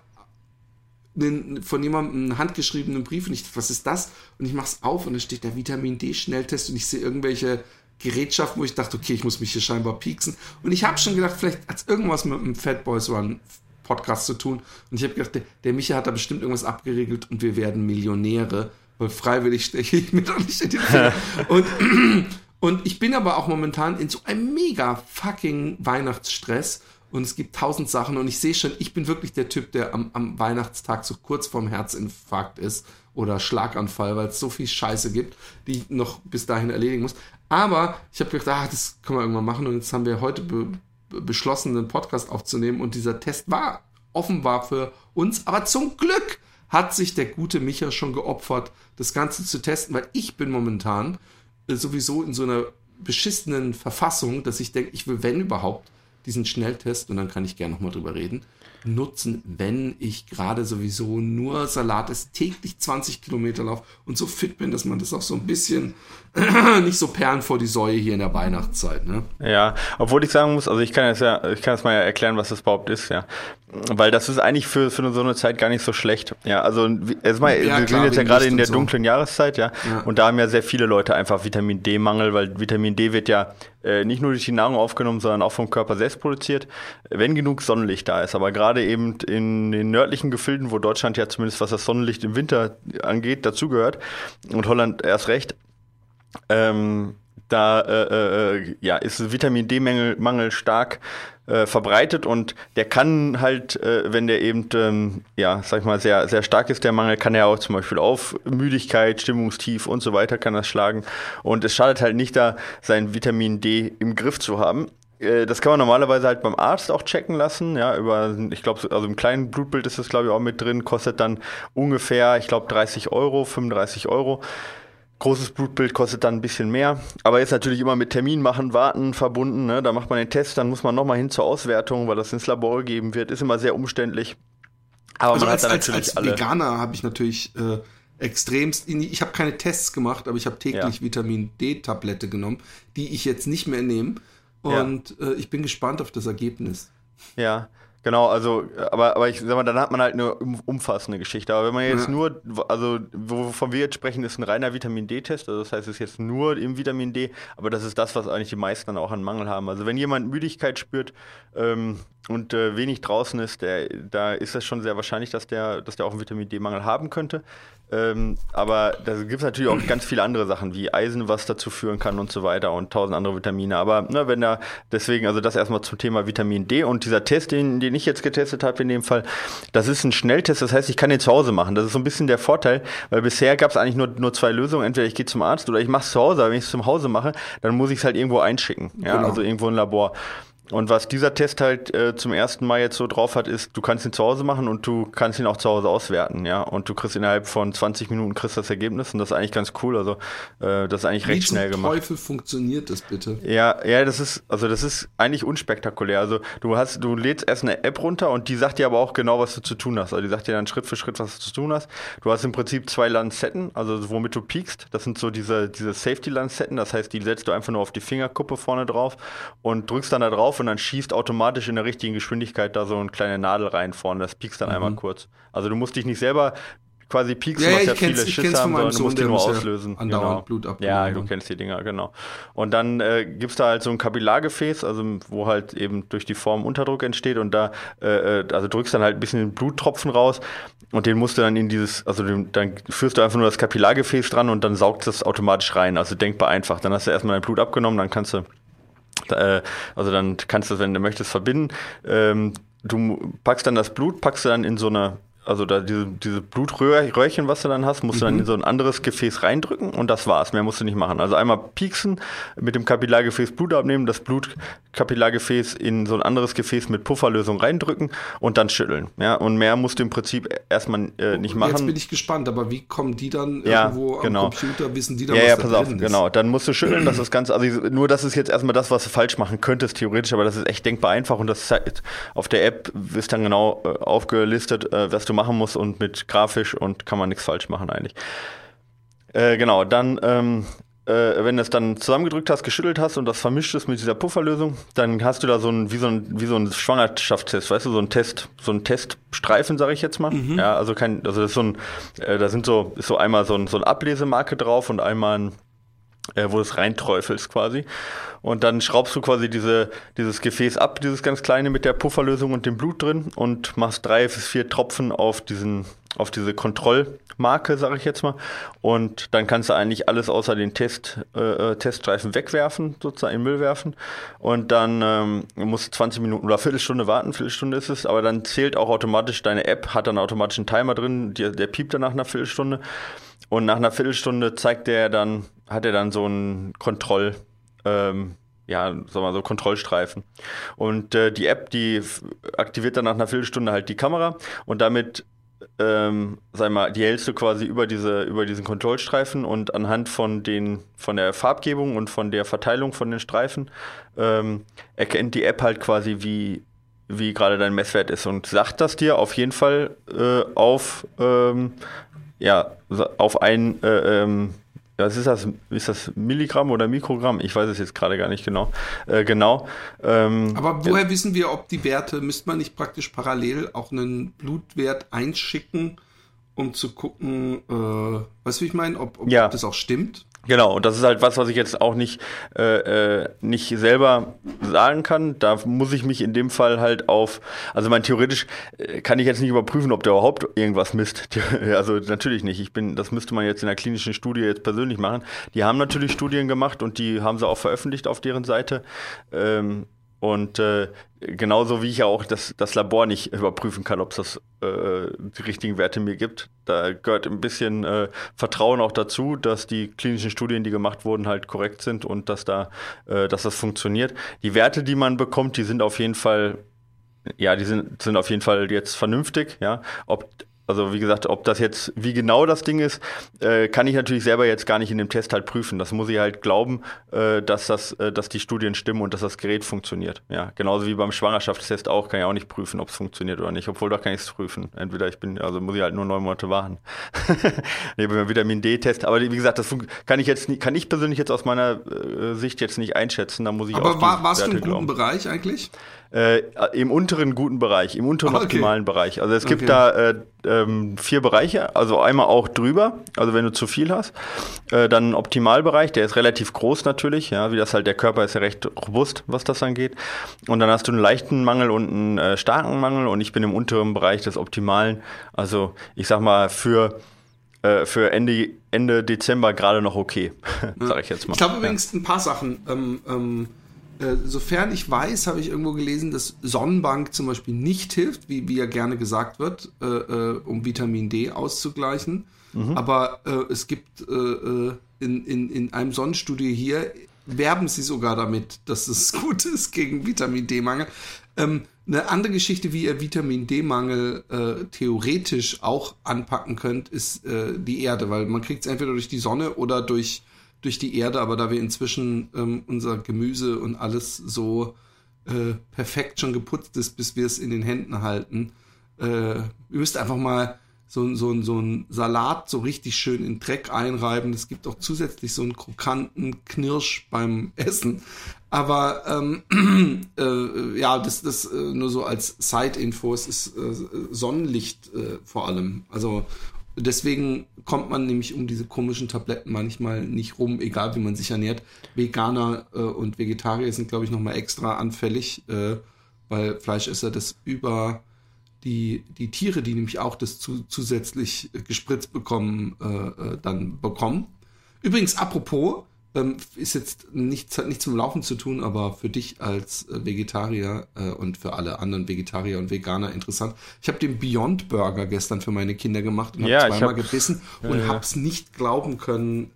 einen, von jemandem einen handgeschriebenen Brief und ich was ist das? Und ich mach's auf und da steht der Vitamin D-Schnelltest und ich sehe irgendwelche Gerätschaften, wo ich dachte, okay, ich muss mich hier scheinbar pieksen. Und ich habe schon gedacht, vielleicht hat es irgendwas mit dem Fat Boys Run Podcast zu tun. Und ich habe gedacht, der, der Micha hat da bestimmt irgendwas abgeregelt und wir werden Millionäre, weil freiwillig steche ich mir doch nicht in den Finger. und, und ich bin aber auch momentan in so einem mega fucking Weihnachtsstress und es gibt tausend Sachen und ich sehe schon, ich bin wirklich der Typ, der am, am Weihnachtstag so kurz vorm Herzinfarkt ist oder Schlaganfall, weil es so viel Scheiße gibt, die ich noch bis dahin erledigen muss. Aber ich habe gedacht, ah, das können wir irgendwann machen. Und jetzt haben wir heute be beschlossen, einen Podcast aufzunehmen. Und dieser Test war offenbar für uns, aber zum Glück hat sich der gute Micha schon geopfert, das Ganze zu testen, weil ich bin momentan äh, sowieso in so einer beschissenen Verfassung, dass ich denke, ich will, wenn überhaupt, diesen Schnelltest, und dann kann ich gerne nochmal drüber reden, nutzen, wenn ich gerade sowieso nur Salat ist, täglich 20 Kilometer laufe und so fit bin, dass man das auch so ein bisschen nicht so Perlen vor die Säue hier in der Weihnachtszeit. Ne? Ja, obwohl ich sagen muss, also ich kann jetzt ja, ich kann jetzt mal ja erklären, was das überhaupt ist, ja. Weil das ist eigentlich für, für so eine Zeit gar nicht so schlecht. Ja, also erstmal, ja, wir sind jetzt ja gerade in der so. dunklen Jahreszeit, ja, ja, Und da haben ja sehr viele Leute einfach Vitamin D-Mangel, weil Vitamin D wird ja äh, nicht nur durch die Nahrung aufgenommen, sondern auch vom Körper selbst produziert, wenn genug Sonnenlicht da ist. Aber gerade eben in den nördlichen Gefilden, wo Deutschland ja zumindest was das Sonnenlicht im Winter angeht, dazugehört und Holland erst recht, ähm, da äh, äh, ja, ist Vitamin D-Mangel stark äh, verbreitet und der kann halt, äh, wenn der eben, ähm, ja, sag ich mal, sehr, sehr stark ist, der Mangel, kann er auch zum Beispiel auf Müdigkeit, Stimmungstief und so weiter kann das schlagen. Und es schadet halt nicht da, sein Vitamin D im Griff zu haben. Äh, das kann man normalerweise halt beim Arzt auch checken lassen, ja, über, ich glaube, also im kleinen Blutbild ist das, glaube ich, auch mit drin, kostet dann ungefähr, ich glaube, 30 Euro, 35 Euro. Großes Blutbild kostet dann ein bisschen mehr, aber ist natürlich immer mit Termin machen, warten verbunden. Ne? Da macht man den Test, dann muss man nochmal hin zur Auswertung, weil das ins Labor gegeben wird. Ist immer sehr umständlich. Aber also man als, hat dann natürlich als, als alle. Veganer habe ich natürlich äh, extremst. Ich habe keine Tests gemacht, aber ich habe täglich ja. Vitamin D-Tablette genommen, die ich jetzt nicht mehr nehme. Und ja. äh, ich bin gespannt auf das Ergebnis. Ja, Genau, also, aber, aber ich sag mal, dann hat man halt eine umfassende Geschichte. Aber wenn man jetzt ja. nur, also, wovon wir jetzt sprechen, ist ein reiner Vitamin D-Test. Also, das heißt, es ist jetzt nur im Vitamin D, aber das ist das, was eigentlich die meisten dann auch an Mangel haben. Also, wenn jemand Müdigkeit spürt ähm, und äh, wenig draußen ist, der, da ist es schon sehr wahrscheinlich, dass der, dass der auch einen Vitamin D-Mangel haben könnte. Ähm, aber da gibt es natürlich auch ganz viele andere Sachen, wie Eisen, was dazu führen kann und so weiter und tausend andere Vitamine. Aber ne, wenn da, deswegen, also das erstmal zum Thema Vitamin D und dieser Test, den, den ich jetzt getestet habe in dem Fall, das ist ein Schnelltest, das heißt, ich kann den zu Hause machen. Das ist so ein bisschen der Vorteil, weil bisher gab es eigentlich nur, nur zwei Lösungen. Entweder ich gehe zum Arzt oder ich mache es zu Hause, aber wenn ich es zum Hause mache, dann muss ich es halt irgendwo einschicken. Ja, genau. also irgendwo ein Labor. Und was dieser Test halt äh, zum ersten Mal jetzt so drauf hat, ist, du kannst ihn zu Hause machen und du kannst ihn auch zu Hause auswerten, ja. Und du kriegst innerhalb von 20 Minuten kriegst das Ergebnis und das ist eigentlich ganz cool. Also äh, das ist eigentlich Wie recht schnell gemacht. Wie Teufel funktioniert das bitte? Ja, ja, das ist also das ist eigentlich unspektakulär. Also du hast, du lädst erst eine App runter und die sagt dir aber auch genau, was du zu tun hast. Also die sagt dir dann Schritt für Schritt, was du zu tun hast. Du hast im Prinzip zwei Lanzetten, also womit du piekst. Das sind so diese diese Safety Lanzetten. Das heißt, die setzt du einfach nur auf die Fingerkuppe vorne drauf und drückst dann da drauf und dann schießt automatisch in der richtigen Geschwindigkeit da so eine kleine Nadel rein vorne. Das piekst dann mhm. einmal kurz. Also du musst dich nicht selber quasi pieksen, ja, was ja viele Schiss haben, sondern du musst die nur auslösen. Andauernd genau. Blut. Ja, du kennst die Dinger, genau. Und dann äh, gibt es da halt so ein Kapillargefäß, also wo halt eben durch die Form Unterdruck entsteht und da, äh, äh also drückst dann halt ein bisschen den Bluttropfen raus und den musst du dann in dieses, also dann führst du einfach nur das Kapillargefäß dran und dann saugt das automatisch rein. Also denkbar einfach. Dann hast du erstmal dein Blut abgenommen, dann kannst du äh, also dann kannst du, wenn du möchtest, verbinden. Ähm, du packst dann das Blut, packst du dann in so eine also da diese, diese Blutröhrchen, was du dann hast, musst mhm. du dann mhm. in so ein anderes Gefäß reindrücken und das war's. Mehr musst du nicht machen. Also einmal pieksen, mit dem Kapillargefäß Blut abnehmen, das Blutkapillargefäß in so ein anderes Gefäß mit Pufferlösung reindrücken und dann schütteln. Ja, und mehr musst du im Prinzip erstmal äh, nicht machen. Jetzt bin ich gespannt, aber wie kommen die dann ja, irgendwo genau. am Computer, wissen die dann, ja, was ja, pass auf, ist? genau. Dann musst du schütteln, das ist ganz, also nur das ist jetzt erstmal das, was du falsch machen könntest, theoretisch, aber das ist echt denkbar einfach und das auf der App ist dann genau äh, aufgelistet, äh, was du machen muss und mit grafisch und kann man nichts falsch machen eigentlich. Äh, genau, dann ähm, äh, wenn du es dann zusammengedrückt hast, geschüttelt hast und das vermischt ist mit dieser Pufferlösung, dann hast du da so ein, wie so ein, wie so ein Schwangerschaftstest, weißt du, so ein Test, so ein Teststreifen, sage ich jetzt mal. Mhm. Ja, also kein, also das ist so ein, äh, da sind so, ist so einmal so ein, so ein Ablesemarke drauf und einmal ein, äh, wo du es reinträufelst quasi. Und dann schraubst du quasi diese, dieses Gefäß ab, dieses ganz kleine mit der Pufferlösung und dem Blut drin und machst drei bis vier Tropfen auf diesen, auf diese Kontrollmarke, sage ich jetzt mal. Und dann kannst du eigentlich alles außer den Test, äh, äh Teststreifen wegwerfen, sozusagen in Müll werfen. Und dann ähm, musst du 20 Minuten oder Viertelstunde warten, Viertelstunde ist es, aber dann zählt auch automatisch deine App, hat dann automatisch einen Timer drin, der, der piept dann nach einer Viertelstunde. Und nach einer Viertelstunde zeigt der dann, hat er dann so einen Kontroll, ähm, ja, sag mal so Kontrollstreifen. Und äh, die App, die aktiviert dann nach einer Viertelstunde halt die Kamera und damit ähm, sag mal, die hältst du quasi über diese über diesen Kontrollstreifen und anhand von den von der Farbgebung und von der Verteilung von den Streifen ähm, erkennt die App halt quasi wie wie gerade dein Messwert ist und sagt das dir auf jeden Fall äh, auf ähm, ja auf ein äh, ähm, was ist das? Ist das Milligramm oder Mikrogramm? Ich weiß es jetzt gerade gar nicht genau. Äh, genau. Ähm, Aber woher ja. wissen wir, ob die Werte, müsste man nicht praktisch parallel auch einen Blutwert einschicken, um zu gucken, äh, weißt du, wie ich meine, ob, ob, ja. ob das auch stimmt? Genau, und das ist halt was, was ich jetzt auch nicht, äh, äh, nicht selber sagen kann. Da muss ich mich in dem Fall halt auf, also mein theoretisch äh, kann ich jetzt nicht überprüfen, ob der überhaupt irgendwas misst. Also natürlich nicht. Ich bin, das müsste man jetzt in der klinischen Studie jetzt persönlich machen. Die haben natürlich Studien gemacht und die haben sie auch veröffentlicht auf deren Seite. Ähm, und äh, genauso wie ich ja auch das, das Labor nicht überprüfen kann, ob es äh, die richtigen Werte mir gibt. Da gehört ein bisschen äh, Vertrauen auch dazu, dass die klinischen Studien, die gemacht wurden, halt korrekt sind und dass da, äh, dass das funktioniert. Die Werte, die man bekommt, die sind auf jeden Fall ja, die sind, sind auf jeden Fall jetzt vernünftig, ja. Ob also wie gesagt, ob das jetzt, wie genau das Ding ist, äh, kann ich natürlich selber jetzt gar nicht in dem Test halt prüfen. Das muss ich halt glauben, äh, dass das, äh, dass die Studien stimmen und dass das Gerät funktioniert. Ja, genauso wie beim Schwangerschaftstest auch, kann ich auch nicht prüfen, ob es funktioniert oder nicht. Obwohl da kann ich es prüfen. Entweder ich bin, also muss ich halt nur neun Monate warten. nee, beim Vitamin D-Test. Aber wie gesagt, das kann ich jetzt, kann ich persönlich jetzt aus meiner äh, Sicht jetzt nicht einschätzen. Da muss ich Aber war, warst Werte du im guten glauben. Bereich eigentlich? Äh, Im unteren guten Bereich, im unteren okay. optimalen Bereich. Also es gibt okay. da äh, ähm, vier Bereiche, also einmal auch drüber, also wenn du zu viel hast, äh, dann ein Optimalbereich, der ist relativ groß natürlich, ja, wie das halt, der Körper ist ja recht robust, was das angeht. Und dann hast du einen leichten Mangel und einen äh, starken Mangel und ich bin im unteren Bereich des Optimalen, also ich sag mal für äh, für Ende, Ende Dezember gerade noch okay, sag ich jetzt mal. Ich glaube übrigens ein paar Sachen. Ähm, ähm äh, sofern ich weiß, habe ich irgendwo gelesen, dass Sonnenbank zum Beispiel nicht hilft, wie, wie ja gerne gesagt wird, äh, äh, um Vitamin D auszugleichen. Mhm. Aber äh, es gibt äh, in, in, in einem Sonnenstudio hier, werben sie sogar damit, dass es gut ist gegen Vitamin D-Mangel. Ähm, eine andere Geschichte, wie ihr Vitamin D-Mangel äh, theoretisch auch anpacken könnt, ist äh, die Erde, weil man kriegt es entweder durch die Sonne oder durch durch die Erde, aber da wir inzwischen ähm, unser Gemüse und alles so äh, perfekt schon geputzt ist, bis wir es in den Händen halten, äh, ihr müsst einfach mal so, so, so ein Salat so richtig schön in Dreck einreiben. Es gibt auch zusätzlich so einen krokanten Knirsch beim Essen. Aber ähm, äh, ja, das, das äh, nur so als Side-Info. Es ist äh, Sonnenlicht äh, vor allem. Also Deswegen kommt man nämlich um diese komischen Tabletten manchmal nicht rum, egal wie man sich ernährt. Veganer äh, und Vegetarier sind, glaube ich, nochmal extra anfällig, äh, weil Fleischesser das über die, die Tiere, die nämlich auch das zu, zusätzlich gespritzt bekommen, äh, äh dann bekommen. Übrigens, apropos, ähm, ist jetzt nichts, hat nichts zum Laufen zu tun, aber für dich als äh, Vegetarier äh, und für alle anderen Vegetarier und Veganer interessant. Ich habe den Beyond Burger gestern für meine Kinder gemacht und ja, habe zweimal hab, gebissen ja, und ja. habe es nicht glauben können,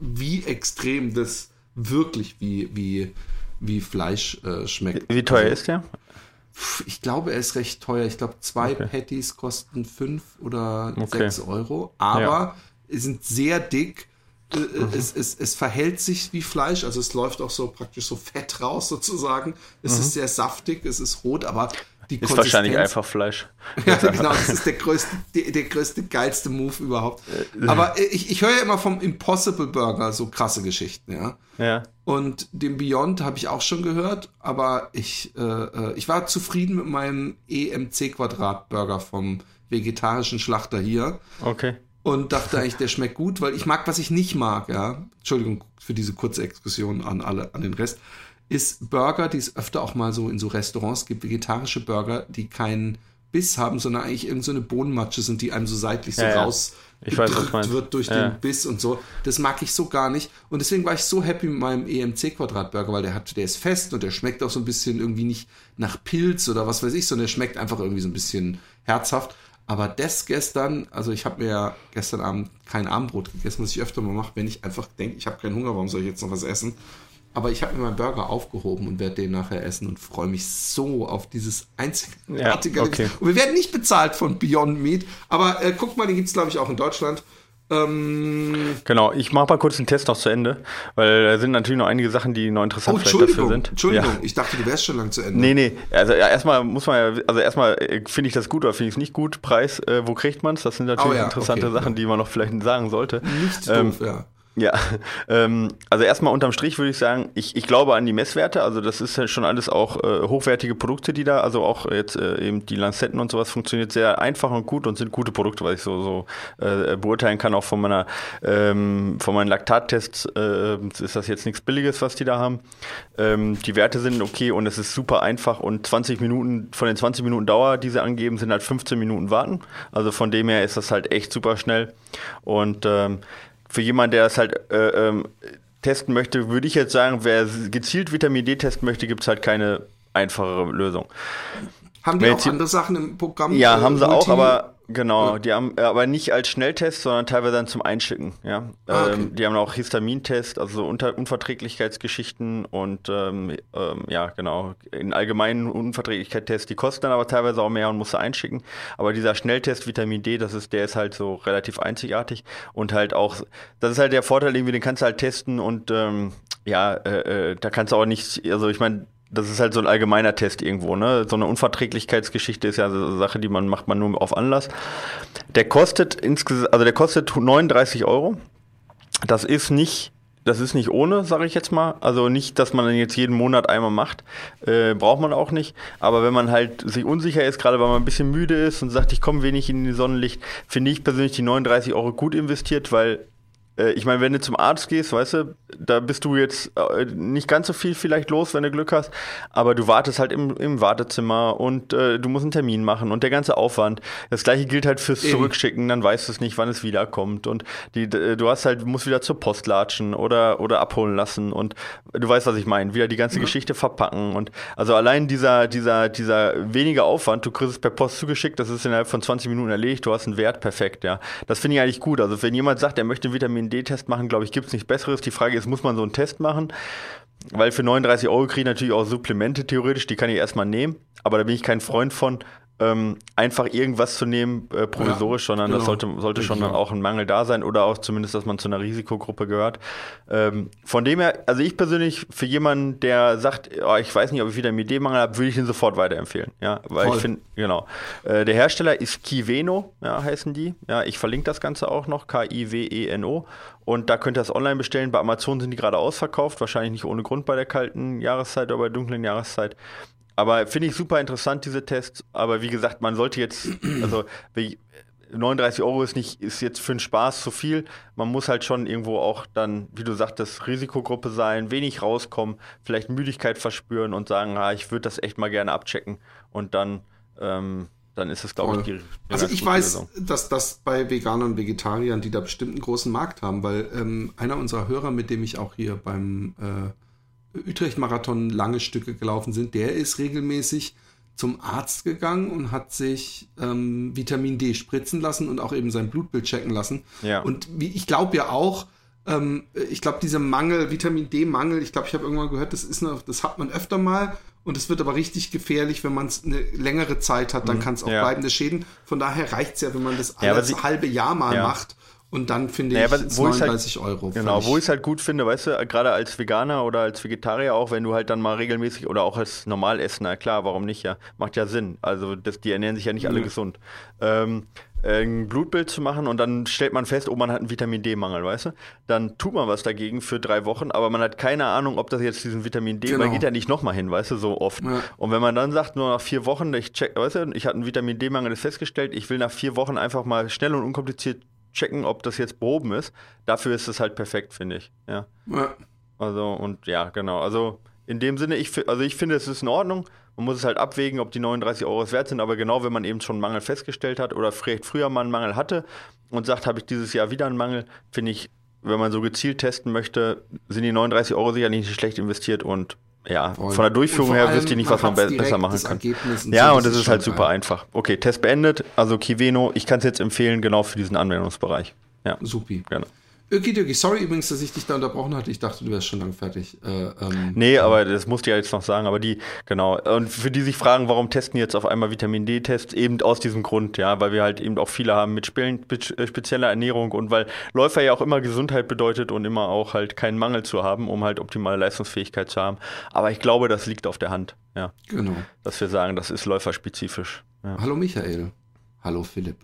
wie extrem das wirklich wie, wie, wie Fleisch äh, schmeckt. Wie teuer also, ist der? Ich glaube, er ist recht teuer. Ich glaube, zwei okay. Patties kosten fünf oder okay. sechs Euro, aber ja. sind sehr dick äh, mhm. es, es, es verhält sich wie Fleisch, also es läuft auch so praktisch so Fett raus sozusagen. Es mhm. ist sehr saftig, es ist rot, aber die Ist wahrscheinlich einfach Fleisch. ja, genau, das ist der größte, der, der größte, geilste Move überhaupt. Aber ich, ich höre ja immer vom Impossible Burger so krasse Geschichten, ja. Ja. Und den Beyond habe ich auch schon gehört, aber ich, äh, äh ich war zufrieden mit meinem EMC Quadrat Burger vom vegetarischen Schlachter hier. Okay. Und dachte eigentlich, der schmeckt gut, weil ich mag, was ich nicht mag, ja. Entschuldigung für diese kurze Exkursion an alle, an den Rest ist Burger, die es öfter auch mal so in so Restaurants gibt, vegetarische Burger, die keinen Biss haben, sondern eigentlich irgendeine so Bohnenmatsche sind, die einem so seitlich so ja, raus ich weiß, was wird durch ja. den Biss und so. Das mag ich so gar nicht. Und deswegen war ich so happy mit meinem EMC Quadratburger, weil der hat, der ist fest und der schmeckt auch so ein bisschen irgendwie nicht nach Pilz oder was weiß ich, sondern der schmeckt einfach irgendwie so ein bisschen herzhaft. Aber das gestern, also ich habe mir ja gestern Abend kein Abendbrot gegessen, was ich öfter mal mache, wenn ich einfach denke, ich habe keinen Hunger, warum soll ich jetzt noch was essen? Aber ich habe mir meinen Burger aufgehoben und werde den nachher essen und freue mich so auf dieses einzigartige. Ja, okay. Und wir werden nicht bezahlt von Beyond Meat, aber äh, guck mal, den gibt es, glaube ich, auch in Deutschland. Ähm, genau, ich mache mal kurz den Test noch zu Ende, weil da sind natürlich noch einige Sachen, die noch interessant oh, vielleicht dafür sind. Entschuldigung, ja. ich dachte, du wärst schon lang zu Ende. Nee, nee, also ja, erstmal muss man ja, also erstmal äh, finde ich das gut oder finde ich es nicht gut, Preis, äh, wo kriegt man es? Das sind natürlich oh, ja, interessante okay, Sachen, die man noch vielleicht sagen sollte. Nicht ähm, doof, ja. Ja, ähm, also erstmal unterm Strich würde ich sagen, ich, ich glaube an die Messwerte, also das ist ja schon alles auch äh, hochwertige Produkte, die da, also auch jetzt äh, eben die Lanzetten und sowas funktioniert sehr einfach und gut und sind gute Produkte, was ich so, so äh, beurteilen kann, auch von meiner ähm, von meinen Laktattests äh, ist das jetzt nichts Billiges, was die da haben. Ähm, die Werte sind okay und es ist super einfach und 20 Minuten, von den 20 Minuten Dauer, die sie angeben, sind halt 15 Minuten warten. Also von dem her ist das halt echt super schnell und ähm, für jemanden, der das halt äh, ähm, testen möchte, würde ich jetzt sagen, wer gezielt Vitamin D testen möchte, gibt es halt keine einfachere Lösung. Haben die auch andere Sachen im Programm? Ja, äh, haben sie auch, aber Genau, die haben aber nicht als Schnelltest, sondern teilweise dann zum Einschicken. Ja, ah, okay. ähm, die haben auch Histamintest, also Unter Unverträglichkeitsgeschichten und ähm, ähm, ja, genau, in allgemeinen Unverträglichkeitstests. Die kosten dann aber teilweise auch mehr und musst du einschicken. Aber dieser Schnelltest Vitamin D, das ist, der ist halt so relativ einzigartig und halt auch, das ist halt der Vorteil, irgendwie, den kannst du halt testen und ähm, ja, äh, äh, da kannst du auch nicht, also ich meine, das ist halt so ein allgemeiner Test irgendwo, ne? So eine Unverträglichkeitsgeschichte ist ja so eine Sache, die man macht man nur auf Anlass. Der kostet insgesamt, also der kostet 39 Euro. Das ist nicht, das ist nicht ohne, sage ich jetzt mal. Also nicht, dass man dann jetzt jeden Monat einmal macht, äh, braucht man auch nicht. Aber wenn man halt sich unsicher ist, gerade weil man ein bisschen müde ist und sagt, ich komme wenig in die Sonnenlicht, finde ich persönlich die 39 Euro gut investiert, weil ich meine, wenn du zum Arzt gehst, weißt du, da bist du jetzt äh, nicht ganz so viel vielleicht los, wenn du Glück hast, aber du wartest halt im, im Wartezimmer und äh, du musst einen Termin machen und der ganze Aufwand. Das gleiche gilt halt fürs Eben. Zurückschicken, dann weißt du es nicht, wann es wiederkommt und die, äh, du hast halt, musst wieder zur Post latschen oder, oder abholen lassen und du weißt, was ich meine, wieder die ganze mhm. Geschichte verpacken und also allein dieser, dieser, dieser wenige Aufwand, du kriegst es per Post zugeschickt, das ist innerhalb von 20 Minuten erledigt, du hast einen Wert, perfekt, ja. Das finde ich eigentlich gut. Also wenn jemand sagt, er möchte Vitamin D-Test machen, glaube ich, gibt es nichts Besseres. Die Frage ist, muss man so einen Test machen? Weil für 39 Euro kriege ich natürlich auch Supplemente theoretisch, die kann ich erstmal nehmen, aber da bin ich kein Freund von, ähm, einfach irgendwas zu nehmen, äh, provisorisch, ja, sondern genau. das sollte, sollte schon dann auch ein Mangel da sein oder auch zumindest, dass man zu einer Risikogruppe gehört. Ähm, von dem her, also ich persönlich, für jemanden, der sagt, oh, ich weiß nicht, ob ich wieder einen D-Mangel habe, würde ich ihn sofort weiterempfehlen. Ja, weil Voll. ich finde, genau. Äh, der Hersteller ist Kiveno, ja, heißen die. Ja, ich verlinke das Ganze auch noch, K-I-W-E-N-O. Und da könnt ihr es online bestellen. Bei Amazon sind die gerade ausverkauft, wahrscheinlich nicht ohne Grund bei der kalten Jahreszeit oder bei der dunklen Jahreszeit. Aber finde ich super interessant, diese Tests. Aber wie gesagt, man sollte jetzt, also 39 Euro ist nicht, ist jetzt für den Spaß zu viel. Man muss halt schon irgendwo auch dann, wie du sagtest, Risikogruppe sein, wenig rauskommen, vielleicht Müdigkeit verspüren und sagen, ah, ich würde das echt mal gerne abchecken. Und dann, ähm, dann ist es, glaube ich, die, die Also ich weiß, Lösung. dass das bei Veganern und Vegetariern, die da bestimmt einen großen Markt haben, weil ähm, einer unserer Hörer, mit dem ich auch hier beim äh, Utrecht-Marathon lange Stücke gelaufen sind, der ist regelmäßig zum Arzt gegangen und hat sich ähm, Vitamin D spritzen lassen und auch eben sein Blutbild checken lassen. Ja. Und wie, ich glaube ja auch, ähm, ich glaube, dieser Mangel, Vitamin D-Mangel, ich glaube, ich habe irgendwann gehört, das ist eine, das hat man öfter mal und es wird aber richtig gefährlich, wenn man es eine längere Zeit hat, dann mhm. kann es auch ja. bleibende Schäden. Von daher reicht es ja, wenn man das alles ja, halbe Jahr mal ja. macht Und dann finde Naja, ich aber es wo ich's 39 halt, Euro. Genau, wo ich es halt gut finde, weißt du, gerade als Veganer oder als Vegetarier auch, wenn du halt dann mal regelmäßig oder auch als Normalessener, klar, warum nicht, ja, macht ja Sinn. Also das, die ernähren sich ja nicht alle Ja. gesund. Ähm, ein Blutbild zu machen und dann stellt man fest, oh, man hat einen Vitamin D-Mangel, weißt du? Dann tut man was dagegen für drei Wochen, aber man hat keine Ahnung, ob das jetzt diesen Vitamin D, Genau. man geht ja nicht nochmal hin, weißt du, so oft. Ja. Und wenn man dann sagt, nur nach vier Wochen, ich check, weißt du, ich hatte einen Vitamin D-Mangel ist festgestellt, ich will nach vier Wochen einfach mal schnell und unkompliziert checken, ob das jetzt behoben ist. Dafür ist es halt perfekt, finde ich. Ja. Ja. Also, und ja, genau. Also, in dem Sinne, ich, also ich finde, es ist in Ordnung. Man muss es halt abwägen, ob die 39 Euro es wert sind. Aber genau, wenn man eben schon einen Mangel festgestellt hat oder vielleicht früher mal einen Mangel hatte und sagt, habe ich dieses Jahr wieder einen Mangel, finde ich, wenn man so gezielt testen möchte, sind die 39 Euro sicher nicht schlecht investiert und ja, Voll. von der Durchführung her wüsste ich nicht, was man be besser machen kann. Ja, und das ist halt super geil. einfach. Okay, Test beendet. Also Kiveno, ich kann es jetzt empfehlen, genau für diesen Anwendungsbereich. Ja, Supi. gerne. Ökidoki, sorry übrigens, dass ich dich da unterbrochen hatte. Ich dachte, du wärst schon lang fertig. Äh, ähm, Nee, aber das musste ich ja jetzt noch sagen. Aber die, genau. Und für die sich fragen, warum testen jetzt auf einmal Vitamin D-Tests? Eben aus diesem Grund, ja, weil wir halt eben auch viele haben mit spe mit, spezieller Ernährung und weil Läufer ja auch immer Gesundheit bedeutet und immer auch halt keinen Mangel zu haben, um halt optimale Leistungsfähigkeit zu haben. Aber ich glaube, das liegt auf der Hand, ja, Genau. dass wir sagen, das ist läuferspezifisch. Ja. Hallo Michael. Hallo Philipp.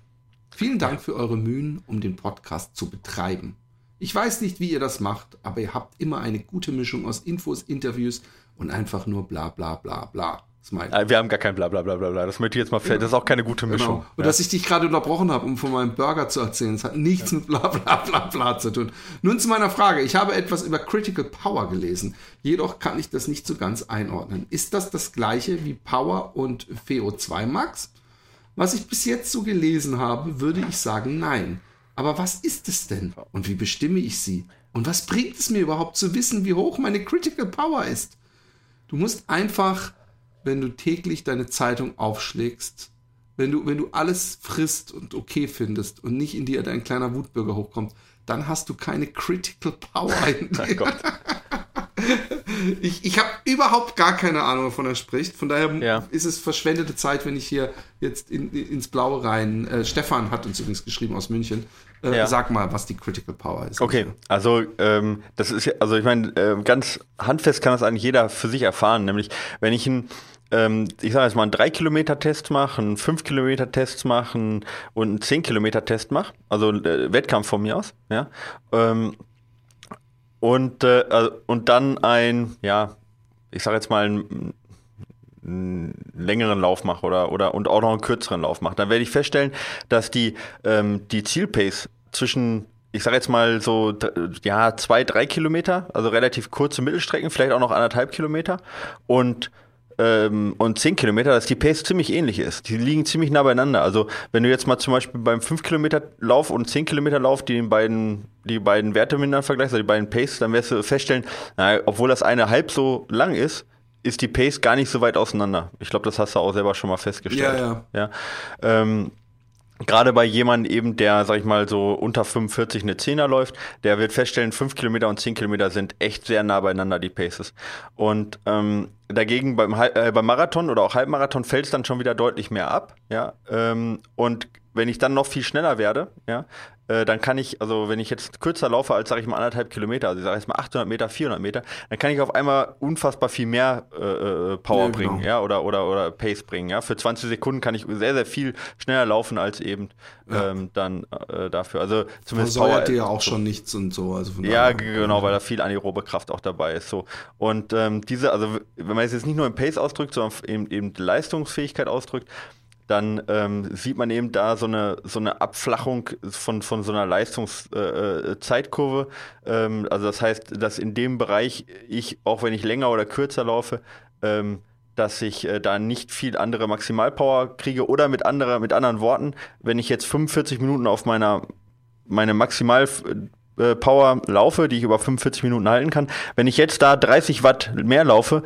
Vielen Dank für eure Mühen, um den Podcast zu betreiben. Ich weiß nicht, wie ihr das macht, aber ihr habt immer eine gute Mischung aus Infos, Interviews und einfach nur bla bla bla bla. Smile. Äh, Wir haben gar kein Blablabla. Bla, bla, bla. Das möchte ich jetzt mal fest. Das ist auch keine gute Mischung. Genau. Und dass ich dich gerade unterbrochen habe, um von meinem Burger zu erzählen, das hat nichts mit bla bla bla bla zu tun. Nun zu meiner Frage. Ich habe etwas über Critical Power gelesen, jedoch kann ich das nicht so ganz einordnen. Ist das das gleiche wie Power und VO2 Max? Was ich bis jetzt so gelesen habe, würde ich sagen nein. Aber was ist es denn? Und wie bestimme ich sie? Und was bringt es mir überhaupt zu wissen, wie hoch meine Critical Power ist? Du musst einfach, wenn du täglich deine Zeitung aufschlägst, wenn du, wenn du alles frisst und okay findest und nicht in dir dein kleiner Wutbürger hochkommt, dann hast du keine Critical Power in dir. Gott. Ich, ich habe überhaupt gar keine Ahnung, wovon er spricht. Von daher Ja. ist es verschwendete Zeit, wenn ich hier jetzt in, ins Blaue rein. Äh, Stefan hat uns übrigens geschrieben aus München. Äh, Ja. Sag mal, was die Critical Power ist. Okay, also ähm, das ist also ich meine, äh, ganz handfest kann das eigentlich jeder für sich erfahren. Nämlich, wenn ich ein ähm, ich sage jetzt mal einen 3-Kilometer-Test mache, einen 5-Kilometer-Test mache einen- und einen 10-Kilometer-Test mache, also äh, Wettkampf von mir aus, ja, ähm, und, äh, also- und dann ein, ja, ich sage jetzt mal einen, einen längeren Lauf mache oder, oder und auch noch einen kürzeren Lauf mache, dann werde ich feststellen, dass die, ähm, die Zielpace zwischen ich sage jetzt mal so, ja, zwei, drei Kilometer, also relativ kurze Mittelstrecken, vielleicht auch noch anderthalb Kilometer. Und ähm, und 10 Kilometer, dass die Pace ziemlich ähnlich ist. Die liegen ziemlich nah beieinander. Also wenn du jetzt mal zum Beispiel beim 5 Kilometer Lauf und 10 Kilometer Lauf die beiden, die beiden Werte miteinander vergleichst, also die beiden Pace, dann wirst du feststellen, na, obwohl das eine halb so lang ist, ist die Pace gar nicht so weit auseinander. Ich glaube, das hast du auch selber schon mal festgestellt. Ja, ja. Ähm, Gerade bei jemandem eben, der, sag ich mal, so unter 45 eine Zehner läuft, der wird feststellen, 5 Kilometer und 10 Kilometer sind echt sehr nah beieinander, die Paces. Und ähm, dagegen beim, äh, beim Marathon oder auch Halbmarathon fällt es dann schon wieder deutlich mehr ab. Ja? Ähm, und wenn ich dann noch viel schneller werde, ja, äh, dann kann ich, also wenn ich jetzt kürzer laufe als, sage ich mal, anderthalb Kilometer, also ich sage jetzt mal 800 Meter, 400 Meter, dann kann ich auf einmal unfassbar viel mehr äh, äh, Power Ja, genau. bringen, ja, oder, oder, oder Pace bringen, ja. Für 20 Sekunden kann ich sehr, sehr viel schneller laufen als eben Ja. ähm, dann äh, dafür. Also zumindest Versäuert dir ja auch schon nichts und so. Also von ja, genau, weil da viel anaerobe Kraft auch dabei ist. So. Und ähm, diese, also wenn man es jetzt nicht nur im Pace ausdrückt, sondern eben, eben die Leistungsfähigkeit ausdrückt, dann ähm, sieht man eben da so eine, so eine Abflachung von, von so einer Leistungszeitkurve. Äh, Zeitkurve. ähm, also das heißt, dass in dem Bereich ich, auch wenn ich länger oder kürzer laufe, ähm, dass ich äh, da nicht viel andere Maximalpower kriege oder mit, anderer, mit anderen Worten, wenn ich jetzt 45 Minuten auf meiner meine Maximal äh, Power laufe, die ich über 45 Minuten halten kann. Wenn ich jetzt da 30 Watt mehr laufe,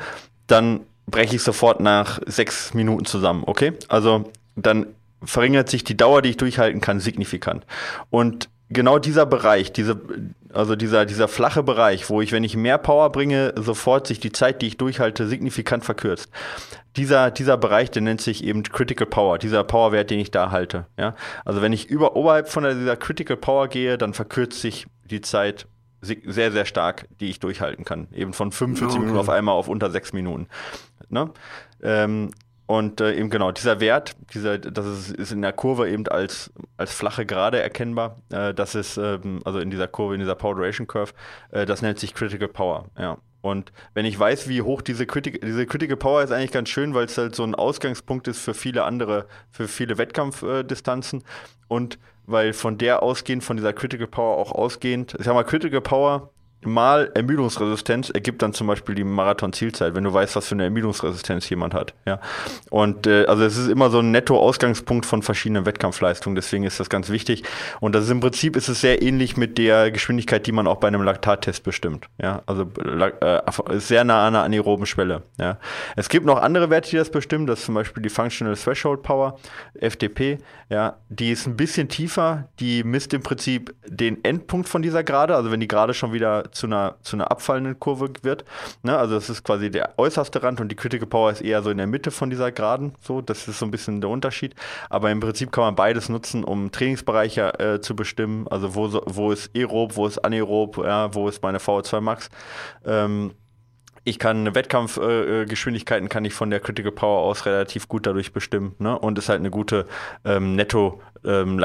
dann breche ich sofort nach sechs Minuten zusammen, okay? Also dann verringert sich die Dauer, die ich durchhalten kann, signifikant. Und genau dieser Bereich, diese, also dieser, dieser flache Bereich, wo ich, wenn ich mehr Power bringe, sofort sich die Zeit, die ich durchhalte, signifikant verkürzt. Dieser, dieser Bereich, der nennt sich eben Critical Power, dieser Powerwert, den ich da halte. Ja? Also wenn ich über, oberhalb von dieser Critical Power gehe, dann verkürzt sich die Zeit sehr, sehr stark, die ich durchhalten kann. Eben von 45 okay. Minuten auf einmal auf unter 6 Minuten. Ne? Ähm, und äh, eben genau, dieser Wert, dieser, das ist, ist, in der Kurve eben als, als flache Gerade erkennbar. Äh, das ist, ähm, also in dieser Kurve, in dieser Power Duration Curve, äh, das nennt sich Critical Power, ja. Und wenn ich weiß, wie hoch diese, Critic diese Critical Power ist, eigentlich ganz schön, weil es halt so ein Ausgangspunkt ist für viele andere, für viele Wettkampfdistanzen. und weil von der ausgehend, von dieser Critical Power auch ausgehend, ich sag mal, Critical Power mal Ermüdungsresistenz ergibt dann zum Beispiel die Marathon-Zielzeit, wenn du weißt, was für eine Ermüdungsresistenz jemand hat. Ja. Und äh, also es ist immer so ein Netto-Ausgangspunkt von verschiedenen Wettkampfleistungen, deswegen ist das ganz wichtig. Und das ist im Prinzip ist es sehr ähnlich mit der Geschwindigkeit, die man auch bei einem Laktattest bestimmt. Ja. Also äh, ist sehr nah an einer anaeroben Schwelle. Ja. Es gibt noch andere Werte, die das bestimmen, das ist zum Beispiel die Functional Threshold Power, FDP, ja, die ist ein bisschen tiefer, die misst im Prinzip den Endpunkt von dieser Gerade, also wenn die Gerade schon wieder zu einer, zu einer abfallenden Kurve wird. Ne? Also das ist quasi der äußerste Rand und die Critical Power ist eher so in der Mitte von dieser Geraden. So, das ist so ein bisschen der Unterschied. Aber im Prinzip kann man beides nutzen, um Trainingsbereiche äh, zu bestimmen. Also wo, wo ist aerob, wo ist anaerob, ja, wo ist meine VO2 Max. Ähm, ich kann Wettkampfgeschwindigkeiten äh, kann ich von der Critical Power aus relativ gut dadurch bestimmen ne? und ist halt eine gute ähm, Netto ähm,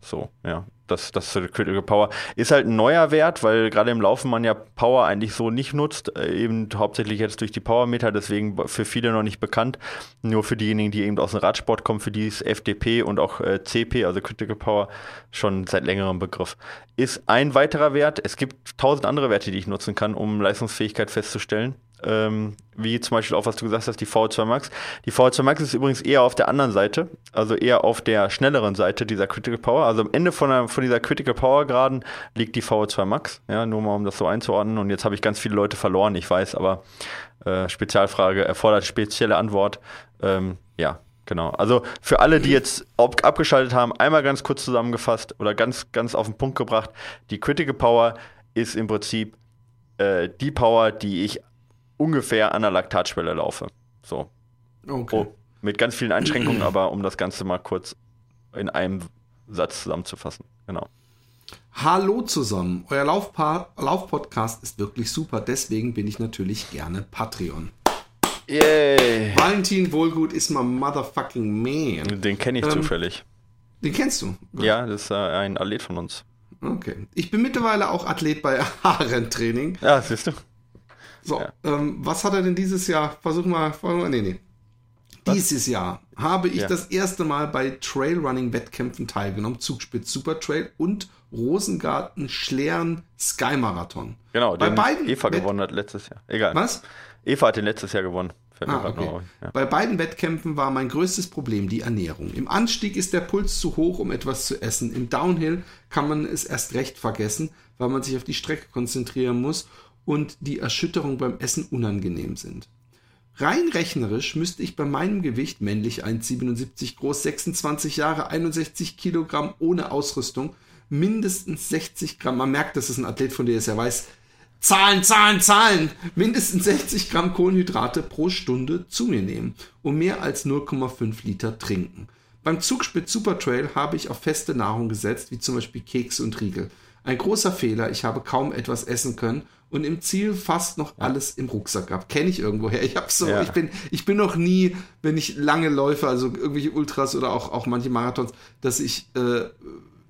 so ja das, das Critical Power ist halt ein neuer Wert, weil gerade im Laufen man ja Power eigentlich so nicht nutzt, äh, eben hauptsächlich jetzt durch die Powermeter, deswegen für viele noch nicht bekannt. Nur für diejenigen, die eben aus dem Radsport kommen, für die ist FDP und auch äh, CP, also Critical Power, schon seit längerem Begriff. Ist ein weiterer Wert. Es gibt tausend andere Werte, die ich nutzen kann, um Leistungsfähigkeit festzustellen ähm, wie zum Beispiel auch, was du gesagt hast, die V2 Max. Die V2 Max ist übrigens eher auf der anderen Seite, also eher auf der schnelleren Seite dieser Critical Power. Also am Ende von, von dieser Critical Power Geraden liegt die V2 Max, ja, nur mal um das so einzuordnen. Und jetzt habe ich ganz viele Leute verloren, ich weiß, aber äh, Spezialfrage erfordert spezielle Antwort. Ähm, ja, Genau. Also für alle, die jetzt abgeschaltet haben, einmal ganz kurz zusammengefasst oder ganz, ganz auf den Punkt gebracht. Die Critical Power ist im Prinzip äh, die Power, die ich ungefähr an der Laktatschwelle laufe. So. Okay. Oh, mit ganz vielen Einschränkungen, aber um das Ganze mal kurz in einem Satz zusammenzufassen. Genau. Hallo zusammen. Euer Laufpodcast ist wirklich super, deswegen bin ich natürlich gerne Patreon. Yay. Valentin Wohlgut ist my motherfucking man. Den kenne ich ähm, zufällig. Den kennst du? Ja, das ist äh, ein Athlet von uns. Okay. Ich bin mittlerweile auch Athlet bei Haaren-Training. Ja, siehst du. So, ja. ähm, was hat er denn dieses Jahr? Versuch mal, nee, nee. Was? Dieses Jahr habe ich ja. das erste Mal bei Trailrunning-Wettkämpfen teilgenommen. Zugspitz Super Trail und Rosengarten Schlern Sky Marathon. Genau, bei den beiden Eva gewonnen hat letztes Jahr. Egal. Was? Eva hat den letztes Jahr gewonnen. Ah, okay. ja. Bei beiden Wettkämpfen war mein größtes Problem die Ernährung. Im Anstieg ist der Puls zu hoch, um etwas zu essen. Im Downhill kann man es erst recht vergessen, weil man sich auf die Strecke konzentrieren muss und die Erschütterung beim Essen unangenehm sind. Rein rechnerisch müsste ich bei meinem Gewicht, männlich 1,77 groß, 26 Jahre, 61 Kilogramm ohne Ausrüstung, mindestens 60 Gramm, man merkt, dass es ein Athlet von dir ist, er weiß, Zahlen, Zahlen, Zahlen, mindestens 60 Gramm Kohlenhydrate pro Stunde zu mir nehmen und mehr als 0,5 Liter trinken. Beim Zugspitz Supertrail habe ich auf feste Nahrung gesetzt, wie zum Beispiel Kekse und Riegel. Ein großer Fehler, ich habe kaum etwas essen können und im Ziel fast noch alles im Rucksack gehabt. Kenne ich irgendwoher. Ich habe so, ja. ich bin, ich bin noch nie, wenn ich lange läufe, also irgendwelche Ultras oder auch, auch manche Marathons, dass ich äh,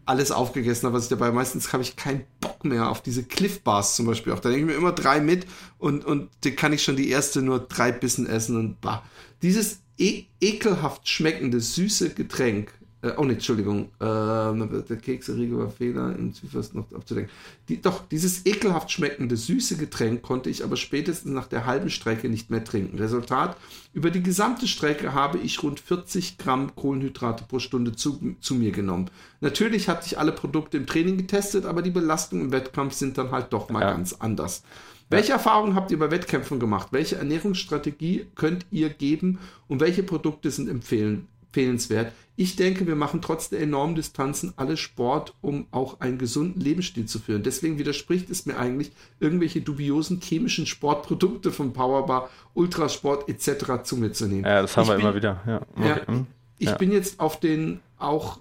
alles aufgegessen habe, was ich dabei. Meistens habe ich keinen Bock mehr auf diese Cliff Bars zum Beispiel. Auch da nehme ich mir immer drei mit und, und da kann ich schon die erste nur drei Bissen essen und bah. Dieses e ekelhaft schmeckende, süße Getränk äh, oh ne, Entschuldigung, äh, der Kekseriegel war Fehler, im Zyfers noch abzudenken. Die, doch, dieses ekelhaft schmeckende, süße Getränk konnte ich aber spätestens nach der halben Strecke nicht mehr trinken. Resultat, über die gesamte Strecke habe ich rund 40 Gramm Kohlenhydrate pro Stunde zu, zu mir genommen. Natürlich hatte ich alle Produkte im Training getestet, aber die Belastungen im Wettkampf sind dann halt doch mal ja. ganz anders. Welche Erfahrungen habt ihr bei Wettkämpfen gemacht? Welche Ernährungsstrategie könnt ihr geben und welche Produkte sind empfehlen, empfehlenswert. Ich denke, wir machen trotz der enormen Distanzen alle Sport, um auch einen gesunden Lebensstil zu führen. Deswegen widerspricht es mir eigentlich, irgendwelche dubiosen chemischen Sportprodukte von Powerbar, Ultrasport etc. zu mir zu nehmen. Ja, das haben ich wir bin, immer wieder. Ja, okay. ja hm. ich ja. bin jetzt auf den auch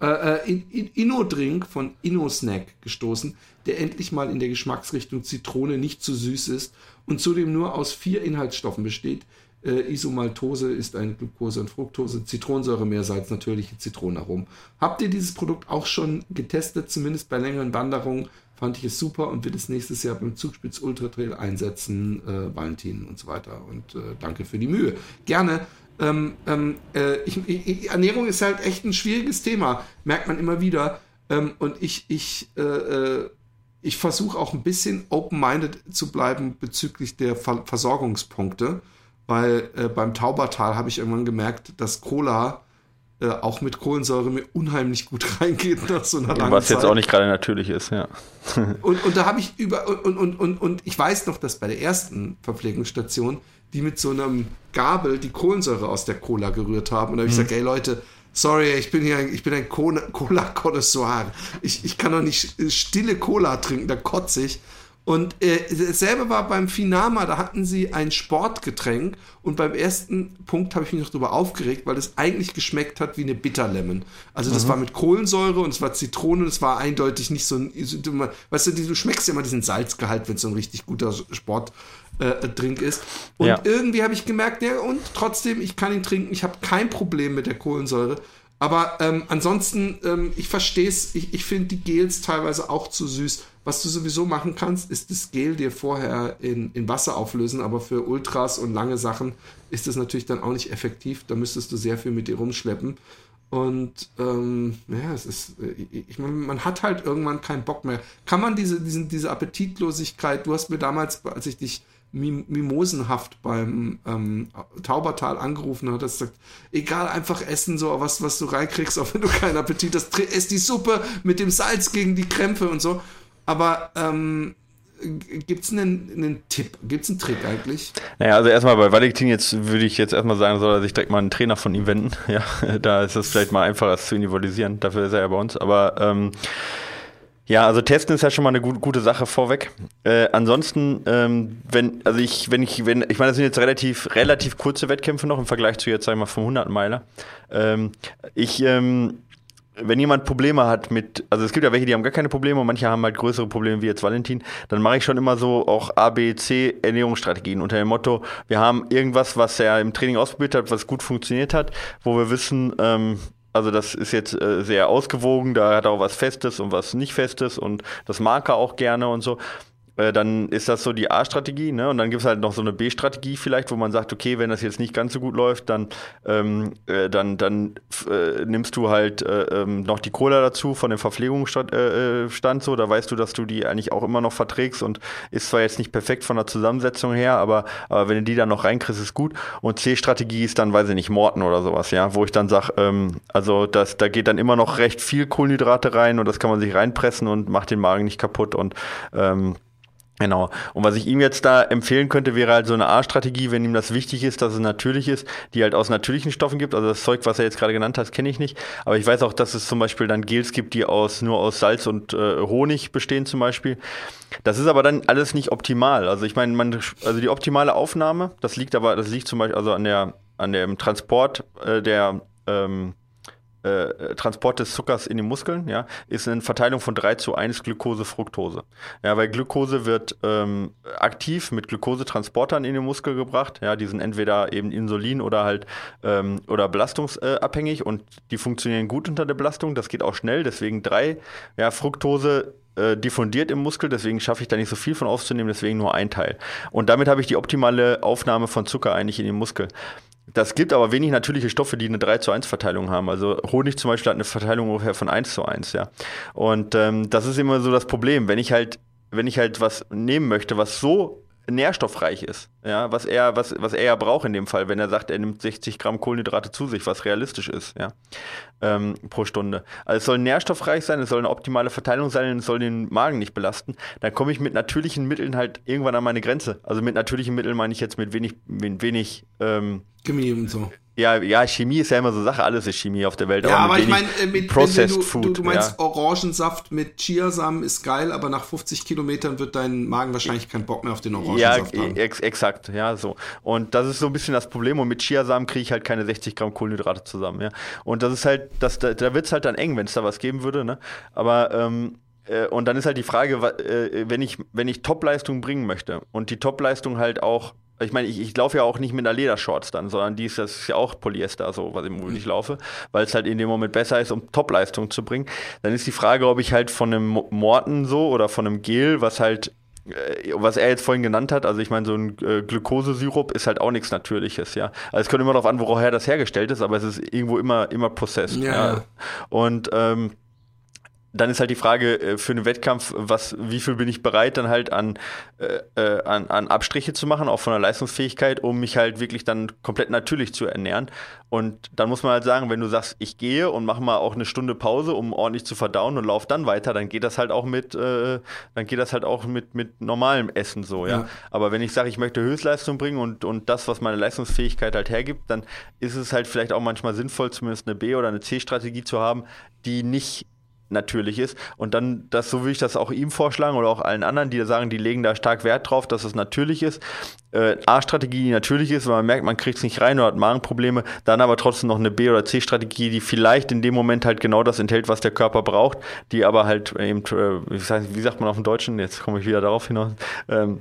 äh, äh in, in Inno-Drink von Inno-Snack gestoßen, der endlich mal in der Geschmacksrichtung Zitrone nicht zu süß ist und zudem nur aus vier Inhaltsstoffen besteht. Äh, Isomaltose ist eine Glucose und Fructose, Zitronensäure, Meersalz, natürliche Zitronenaromen. Habt ihr dieses Produkt auch schon getestet, zumindest bei längeren Wanderungen? Fand ich es super und will es nächstes Jahr beim Zugspitz Ultra Trail einsetzen, äh, Valentin und so weiter. Und äh, danke für die Mühe. Gerne. Ähm, ähm, äh, ich, ich, Ernährung ist halt echt ein schwieriges Thema, merkt man immer wieder. Ähm, und ich, ich äh, äh, ich versuche auch ein bisschen open-minded zu bleiben bezüglich der Ver Versorgungspunkte, weil äh, beim Taubertal habe ich irgendwann gemerkt, dass Cola äh, auch mit Kohlensäure mir unheimlich gut reingeht nach so einer langen Was Zeit. jetzt auch nicht gerade natürlich ist, ja. und, und da habe ich über und, und, und, und ich weiß noch, dass bei der ersten Verpflegungsstation die mit so einem Gabel die Kohlensäure aus der Cola gerührt haben und da habe ich mhm. gesagt, ey Leute, sorry, ich bin hier ein, ich bin ein Cola-Connoisseur. Ich, ich kann doch nicht stille Cola trinken, da kotze ich. Und äh, dasselbe war beim Finama, da hatten sie ein Sportgetränk und beim ersten Punkt habe ich mich noch darüber aufgeregt, weil es eigentlich geschmeckt hat wie eine Bitterlemon. Also das mhm. war mit Kohlensäure und es war Zitrone und es war eindeutig nicht so ein, weißt du, du schmeckst ja immer diesen Salzgehalt, wenn es so ein richtig guter Sportdrink äh, ist. Und ja. irgendwie habe ich gemerkt, ja, und trotzdem, ich kann ihn trinken, ich habe kein Problem mit der Kohlensäure. Aber ähm, ansonsten, ähm, ich verstehe es, ich, ich finde die Gels teilweise auch zu süß. Was du sowieso machen kannst, ist das Gel dir vorher in, in Wasser auflösen, aber für Ultras und lange Sachen ist das natürlich dann auch nicht effektiv. Da müsstest du sehr viel mit dir rumschleppen. Und ähm, ja, es ist, äh, ich meine, man hat halt irgendwann keinen Bock mehr. Kann man diese, diesen, diese Appetitlosigkeit, du hast mir damals, als ich dich mimosenhaft beim ähm, Taubertal angerufen hat, dass sagt, egal, einfach essen, so was, was du reinkriegst, auch wenn du keinen Appetit hast, ess die Suppe mit dem Salz gegen die Krämpfe und so. Aber ähm, Gibt es einen, einen, Tipp? Gibt es einen Trick eigentlich? Naja, also erstmal bei Valentin jetzt würde ich jetzt erstmal sagen, soll er sich direkt mal einen Trainer von ihm wenden. Ja, da ist es vielleicht mal einfacher, es zu individualisieren. Dafür ist er ja bei uns. Aber ähm, ja, also testen ist ja schon mal eine gut, gute Sache vorweg. Äh, ansonsten, ähm, wenn, also ich, wenn ich, wenn, ich meine, das sind jetzt relativ, relativ kurze Wettkämpfe noch im Vergleich zu jetzt, sagen wir mal, vom 100 Meiler. Ähm, ich, ähm, wenn jemand Probleme hat mit, also es gibt ja welche, die haben gar keine Probleme und manche haben halt größere Probleme wie jetzt Valentin, dann mache ich schon immer so auch A, B, C Ernährungsstrategien unter dem Motto, wir haben irgendwas, was er im Training ausprobiert hat, was gut funktioniert hat, wo wir wissen, ähm, also das ist jetzt äh, sehr ausgewogen, da hat er auch was Festes und was nicht Festes und das mag er auch gerne und so. Äh, dann ist das so die A-Strategie, ne? Und dann gibt es halt noch so eine B-Strategie vielleicht, wo man sagt, okay, wenn das jetzt nicht ganz so gut läuft, dann, ähm, äh, dann, dann äh, nimmst du halt äh, ähm, noch die Cola dazu von dem Verpflegungsstand äh, äh, so, da weißt du, dass du die eigentlich auch immer noch verträgst und ist zwar jetzt nicht perfekt von der Zusammensetzung her, aber, aber wenn du die dann noch reinkriegst, ist gut. Und C-Strategie ist dann, weiß ich nicht, Morten oder sowas, ja, wo ich dann sage, ähm, also das, da geht dann immer noch recht viel Kohlenhydrate rein und das kann man sich reinpressen und macht den Magen nicht kaputt und ähm, Genau. Und was ich ihm jetzt da empfehlen könnte, wäre halt so eine A-Strategie, wenn ihm das wichtig ist, dass es natürlich ist, die halt aus natürlichen Stoffen gibt. Also das Zeug, was er jetzt gerade genannt hat, kenne ich nicht. Aber ich weiß auch, dass es zum Beispiel dann Gels gibt, die aus nur aus Salz und äh, Honig bestehen zum Beispiel. Das ist aber dann alles nicht optimal. Also ich meine, man, also die optimale Aufnahme, das liegt aber, das liegt zum Beispiel also an der an dem Transport äh, der ähm, äh, Transport des Zuckers in die Muskeln, ja, ist eine Verteilung von 3 zu 1 Glucose-Fructose. Ja, weil Glucose wird ähm, aktiv mit Glucosetransportern in den Muskel gebracht. Ja, die sind entweder eben Insulin oder halt ähm, oder belastungsabhängig und die funktionieren gut unter der Belastung. Das geht auch schnell, deswegen 3. Ja, Fructose äh, diffundiert im Muskel, deswegen schaffe ich da nicht so viel von aufzunehmen, deswegen nur ein Teil. Und damit habe ich die optimale Aufnahme von Zucker eigentlich in den Muskel. Das gibt aber wenig natürliche Stoffe, die eine 3 zu 1 Verteilung haben. Also Honig zum Beispiel hat eine Verteilung ungefähr von 1 zu 1, ja. Und ähm, das ist immer so das Problem. Wenn ich halt, wenn ich halt was nehmen möchte, was so nährstoffreich ist, ja, was er, was, was er ja braucht in dem Fall, wenn er sagt, er nimmt 60 Gramm Kohlenhydrate zu sich, was realistisch ist, ja, ähm, pro Stunde. Also es soll nährstoffreich sein, es soll eine optimale Verteilung sein, es soll den Magen nicht belasten. Dann komme ich mit natürlichen Mitteln halt irgendwann an meine Grenze. Also mit natürlichen Mitteln meine ich jetzt mit wenig, mit wenig ähm, Chemie und so. Ja, ja, Chemie ist ja immer so Sache, alles ist Chemie auf der Welt. Ja, aber ich meine, äh, mit Processed du, Food. Du, du meinst, ja. Orangensaft mit Chiasamen ist geil, aber nach 50 Kilometern wird dein Magen wahrscheinlich keinen Bock mehr auf den Orangensaft ja, haben. Ex exakt, ja, so. Und das ist so ein bisschen das Problem. Und mit Chiasamen kriege ich halt keine 60 Gramm Kohlenhydrate zusammen, ja. Und das ist halt, das, da, da wird es halt dann eng, wenn es da was geben würde, ne? Aber, ähm, äh, und dann ist halt die Frage, äh, wenn ich, wenn ich Topleistung bringen möchte und die Topleistung halt auch ich meine, ich, ich laufe ja auch nicht mit einer Ledershorts dann, sondern die ist, das ist ja auch Polyester, so was im ich laufe, weil es halt in dem Moment besser ist, um Topleistung zu bringen. Dann ist die Frage, ob ich halt von einem Morten so oder von einem Gel, was halt äh, was er jetzt vorhin genannt hat, also ich meine, so ein äh, Glukosesirup ist halt auch nichts Natürliches, ja. Also es kommt immer darauf an, woher das hergestellt ist, aber es ist irgendwo immer, immer Prozess. Ja. ja. Und ähm, dann ist halt die Frage äh, für einen Wettkampf, was, wie viel bin ich bereit, dann halt an, äh, äh, an, an Abstriche zu machen, auch von der Leistungsfähigkeit, um mich halt wirklich dann komplett natürlich zu ernähren. Und dann muss man halt sagen, wenn du sagst, ich gehe und mache mal auch eine Stunde Pause, um ordentlich zu verdauen und laufe dann weiter, dann geht das halt auch mit, äh, dann geht das halt auch mit, mit normalem Essen so, ja. ja. Aber wenn ich sage, ich möchte Höchstleistung bringen und, und das, was meine Leistungsfähigkeit halt hergibt, dann ist es halt vielleicht auch manchmal sinnvoll, zumindest eine B- oder eine C-Strategie zu haben, die nicht natürlich ist. Und dann, das, so würde ich das auch ihm vorschlagen oder auch allen anderen, die sagen, die legen da stark Wert drauf, dass es natürlich ist. Äh, A-Strategie, die natürlich ist, weil man merkt, man kriegt es nicht rein oder hat Magenprobleme. Dann aber trotzdem noch eine B- oder C-Strategie, die vielleicht in dem Moment halt genau das enthält, was der Körper braucht, die aber halt eben, äh, wie sagt man auf dem Deutschen, jetzt komme ich wieder darauf hinaus, ähm,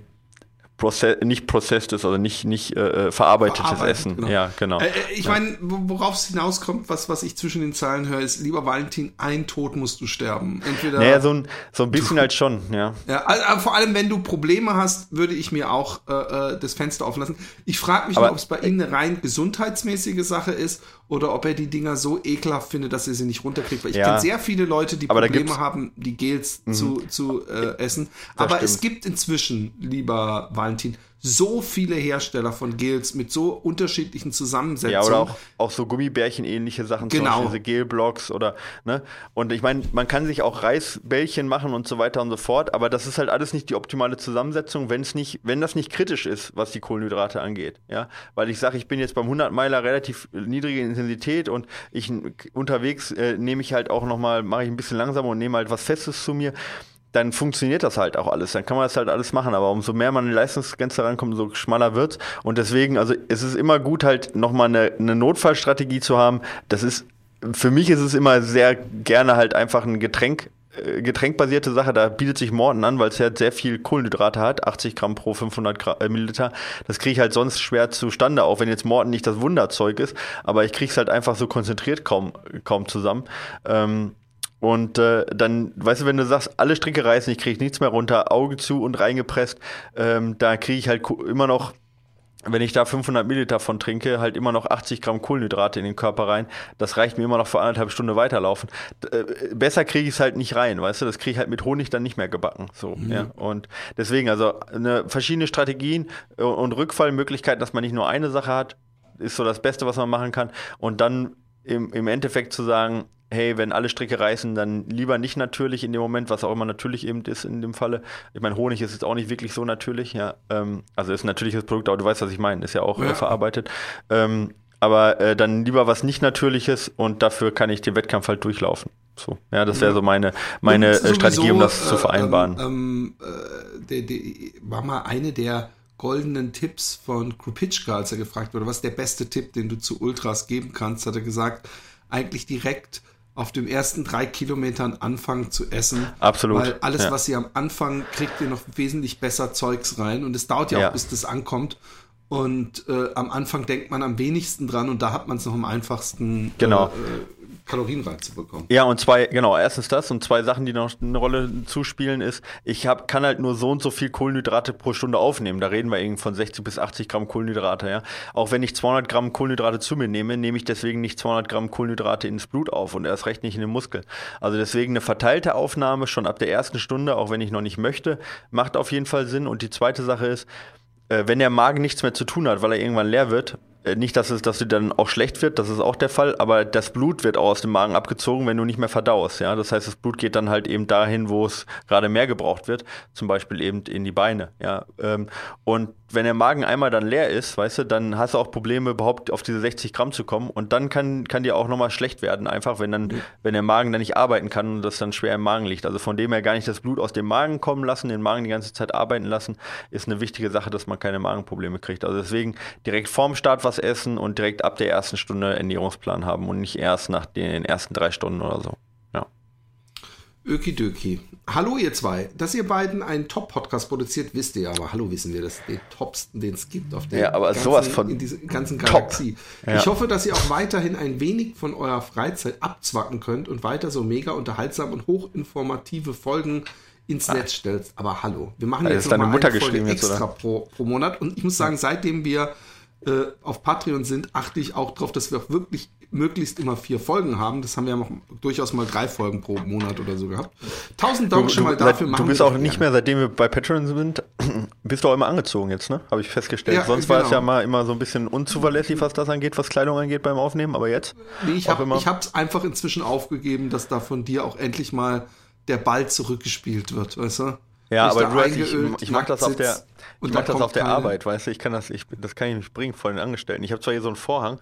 Proce nicht processed also nicht, nicht äh, äh verarbeitetes Verarbeitet, Essen. Genau. Ja, genau. Äh, äh ich ja. meine, worauf es hinauskommt, was, was ich zwischen den Zeilen höre, ist, lieber Valentin, ein Tod musst du sterben. Entweder. Naja, so ein, so ein bisschen halt schon, ja. Ja, also, vor allem, wenn du Probleme hast, würde ich mir auch äh, äh das Fenster auflassen. Ich frage mich, ob es bei ihm eine rein gesundheitsmäßige Sache ist oder ob er die Dinger so ekelhaft findet, dass er sie nicht runterkriegt. Weil ich ja. kenne sehr viele Leute, die Aber Probleme haben, die Gels mhm. zu, zu äh, essen. Das Aber stimmt. es gibt inzwischen, lieber Valentin, so viele Hersteller von Gels mit so unterschiedlichen Zusammensetzungen. Ja, oder auch, auch so Gummibärchen-ähnliche Sachen, genau. zum Beispiel diese Gelblocks oder, ne? Und ich meine, man kann sich auch Reisbällchen machen und so weiter und so fort, aber das ist halt alles nicht die optimale Zusammensetzung, wenn es nicht, wenn das nicht kritisch ist, was die Kohlenhydrate angeht, ja? Weil ich sage, ich bin jetzt beim 100 Meiler relativ niedrige Intensität und ich unterwegs äh, nehme ich halt auch nochmal, mache ich ein bisschen langsamer und nehme halt was Festes zu mir dann funktioniert das halt auch alles. Dann kann man das halt alles machen. Aber umso mehr man an die Leistungsgrenze rankommt, umso schmaler wird Und deswegen, also es ist immer gut, halt nochmal eine, eine Notfallstrategie zu haben. Das ist, für mich ist es immer sehr gerne halt einfach ein Getränk äh, getränkbasierte Sache, da bietet sich Morten an, weil es ja sehr viel Kohlenhydrate hat, 80 Gramm pro 500 Gra äh, Milliliter. Das kriege ich halt sonst schwer zustande, auch wenn jetzt Morten nicht das Wunderzeug ist, aber ich kriege es halt einfach so konzentriert kaum, kaum zusammen. Ähm, und äh, dann, weißt du, wenn du sagst, alle Stricke reißen, ich kriege nichts mehr runter, Auge zu und reingepresst, ähm, da kriege ich halt immer noch, wenn ich da 500 Milliliter von trinke, halt immer noch 80 Gramm Kohlenhydrate in den Körper rein. Das reicht mir immer noch für anderthalb Stunden weiterlaufen. Äh, besser kriege ich es halt nicht rein, weißt du, das kriege ich halt mit Honig dann nicht mehr gebacken. So, mhm. ja. Und deswegen, also eine, verschiedene Strategien und Rückfallmöglichkeiten, dass man nicht nur eine Sache hat, ist so das Beste, was man machen kann. Und dann im, im Endeffekt zu sagen, hey, wenn alle Stricke reißen, dann lieber nicht natürlich in dem Moment, was auch immer natürlich eben ist in dem Falle. Ich meine, Honig ist jetzt auch nicht wirklich so natürlich, ja. Ähm, also ist ein natürliches Produkt, aber du weißt, was ich meine, ist ja auch äh, ja. Äh, verarbeitet. Ähm, aber äh, dann lieber was nicht Natürliches und dafür kann ich den Wettkampf halt durchlaufen. So, ja, das wäre so meine, meine äh, sowieso, Strategie, um das äh, zu vereinbaren. Ähm, ähm, der, der, war mal eine der goldenen Tipps von Krupitschka, als er gefragt wurde, was ist der beste Tipp, den du zu Ultras geben kannst, hat er gesagt, eigentlich direkt auf den ersten drei Kilometern anfangen zu essen. Absolut. Weil alles, ja. was ihr am Anfang kriegt, ihr noch wesentlich besser Zeugs rein. Und es dauert ja, ja. auch, bis das ankommt. Und äh, am Anfang denkt man am wenigsten dran und da hat man es noch am einfachsten genau. äh, Kalorienreich zu bekommen. Ja, und zwei, genau, erstens das und zwei Sachen, die noch eine Rolle zuspielen, ist, ich hab, kann halt nur so und so viel Kohlenhydrate pro Stunde aufnehmen. Da reden wir irgendwie von 60 bis 80 Gramm Kohlenhydrate, ja. Auch wenn ich 200 Gramm Kohlenhydrate zu mir nehme, nehme ich deswegen nicht 200 Gramm Kohlenhydrate ins Blut auf und erst recht nicht in den Muskel. Also deswegen eine verteilte Aufnahme schon ab der ersten Stunde, auch wenn ich noch nicht möchte, macht auf jeden Fall Sinn. Und die zweite Sache ist, äh, wenn der Magen nichts mehr zu tun hat, weil er irgendwann leer wird, nicht, dass es, dass dir dann auch schlecht wird, das ist auch der Fall, aber das Blut wird auch aus dem Magen abgezogen, wenn du nicht mehr verdaust. Ja, das heißt, das Blut geht dann halt eben dahin, wo es gerade mehr gebraucht wird, zum Beispiel eben in die Beine. Ja, ähm, und wenn der Magen einmal dann leer ist, weißt du, dann hast du auch Probleme, überhaupt auf diese 60 Gramm zu kommen. Und dann kann, kann dir auch nochmal schlecht werden, einfach, wenn dann, wenn der Magen dann nicht arbeiten kann und das dann schwer im Magen liegt. Also von dem her gar nicht das Blut aus dem Magen kommen lassen, den Magen die ganze Zeit arbeiten lassen, ist eine wichtige Sache, dass man keine Magenprobleme kriegt. Also deswegen direkt vorm Start was essen und direkt ab der ersten Stunde Ernährungsplan haben und nicht erst nach den ersten drei Stunden oder so. Ja. Ökidoki. Hallo ihr zwei. Dass ihr beiden einen Top-Podcast produziert, wisst ihr aber. Hallo wissen wir, das den Topsten, den es gibt auf der ja, aber ganzen, sowas von in dieser ganzen Galaxie. Ja. Ich hoffe, dass ihr auch weiterhin ein wenig von eurer Freizeit abzwacken könnt und weiter so mega unterhaltsam und hochinformative Folgen ins Netz ah. stellt. Aber hallo, wir machen also jetzt noch mal eine Folge extra pro, pro Monat. Und ich muss sagen, seitdem wir äh, auf Patreon sind, achte ich auch darauf, dass wir auch wirklich möglichst immer vier Folgen haben. Das haben wir ja auch durchaus mal drei Folgen pro Monat oder so gehabt. Tausend Dank schon mal dafür. Du bist auch nicht mehr, seitdem wir bei Patreon sind, bist du auch immer angezogen jetzt, ne? Habe ich festgestellt. Ja, Sonst genau. war es genau. ja mal immer so ein bisschen unzuverlässig, was das angeht, was Kleidung angeht beim Aufnehmen, aber jetzt? Nee, ich habe es einfach inzwischen aufgegeben, dass da von dir auch endlich mal der Ball zurückgespielt wird, weißt du? Ja, aber du weißt, ich, ich mache das auf der, ich mach das auf der Arbeit, weißt du, ich kann das, ich, das kann ich nicht bringen vor den Angestellten. Ich habe zwar hier so einen Vorhang,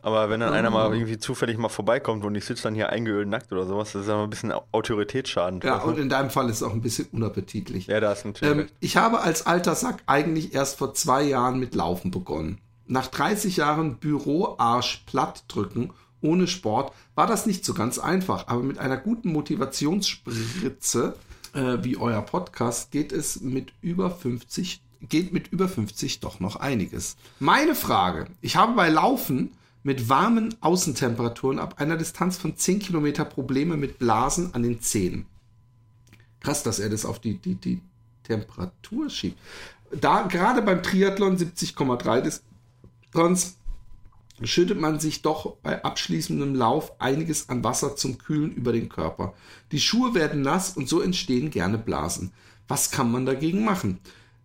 aber wenn dann oh. einer mal oh. irgendwie zufällig mal vorbeikommt und ich sitze dann hier eingeölt nackt oder sowas, das ist aber ein bisschen Autoritätsschaden. Ja, und in deinem Fall ist es auch ein bisschen unappetitlich. Ja, da ist natürlich. Ähm, ich habe als alter Sack eigentlich erst vor zwei Jahren mit Laufen begonnen. Nach 30 Jahren Büroarsch platt drücken ohne Sport war das nicht so ganz einfach, aber mit einer guten Motivationsspritze äh, wie euer Podcast geht es mit über 50 geht mit über 50 doch noch einiges. Meine Frage, ich habe bei Laufen mit warmen Außentemperaturen ab einer Distanz von 10 Kilometer Probleme mit Blasen an den Zähnen. Krass, dass er das auf die, die, die Temperatur schiebt. Da gerade beim Triathlon 70,3 Distanz schüttet man sich doch bei abschließendem Lauf einiges an Wasser zum Kühlen über den Körper. Die Schuhe werden nass und so entstehen gerne Blasen. Was kann man dagegen machen?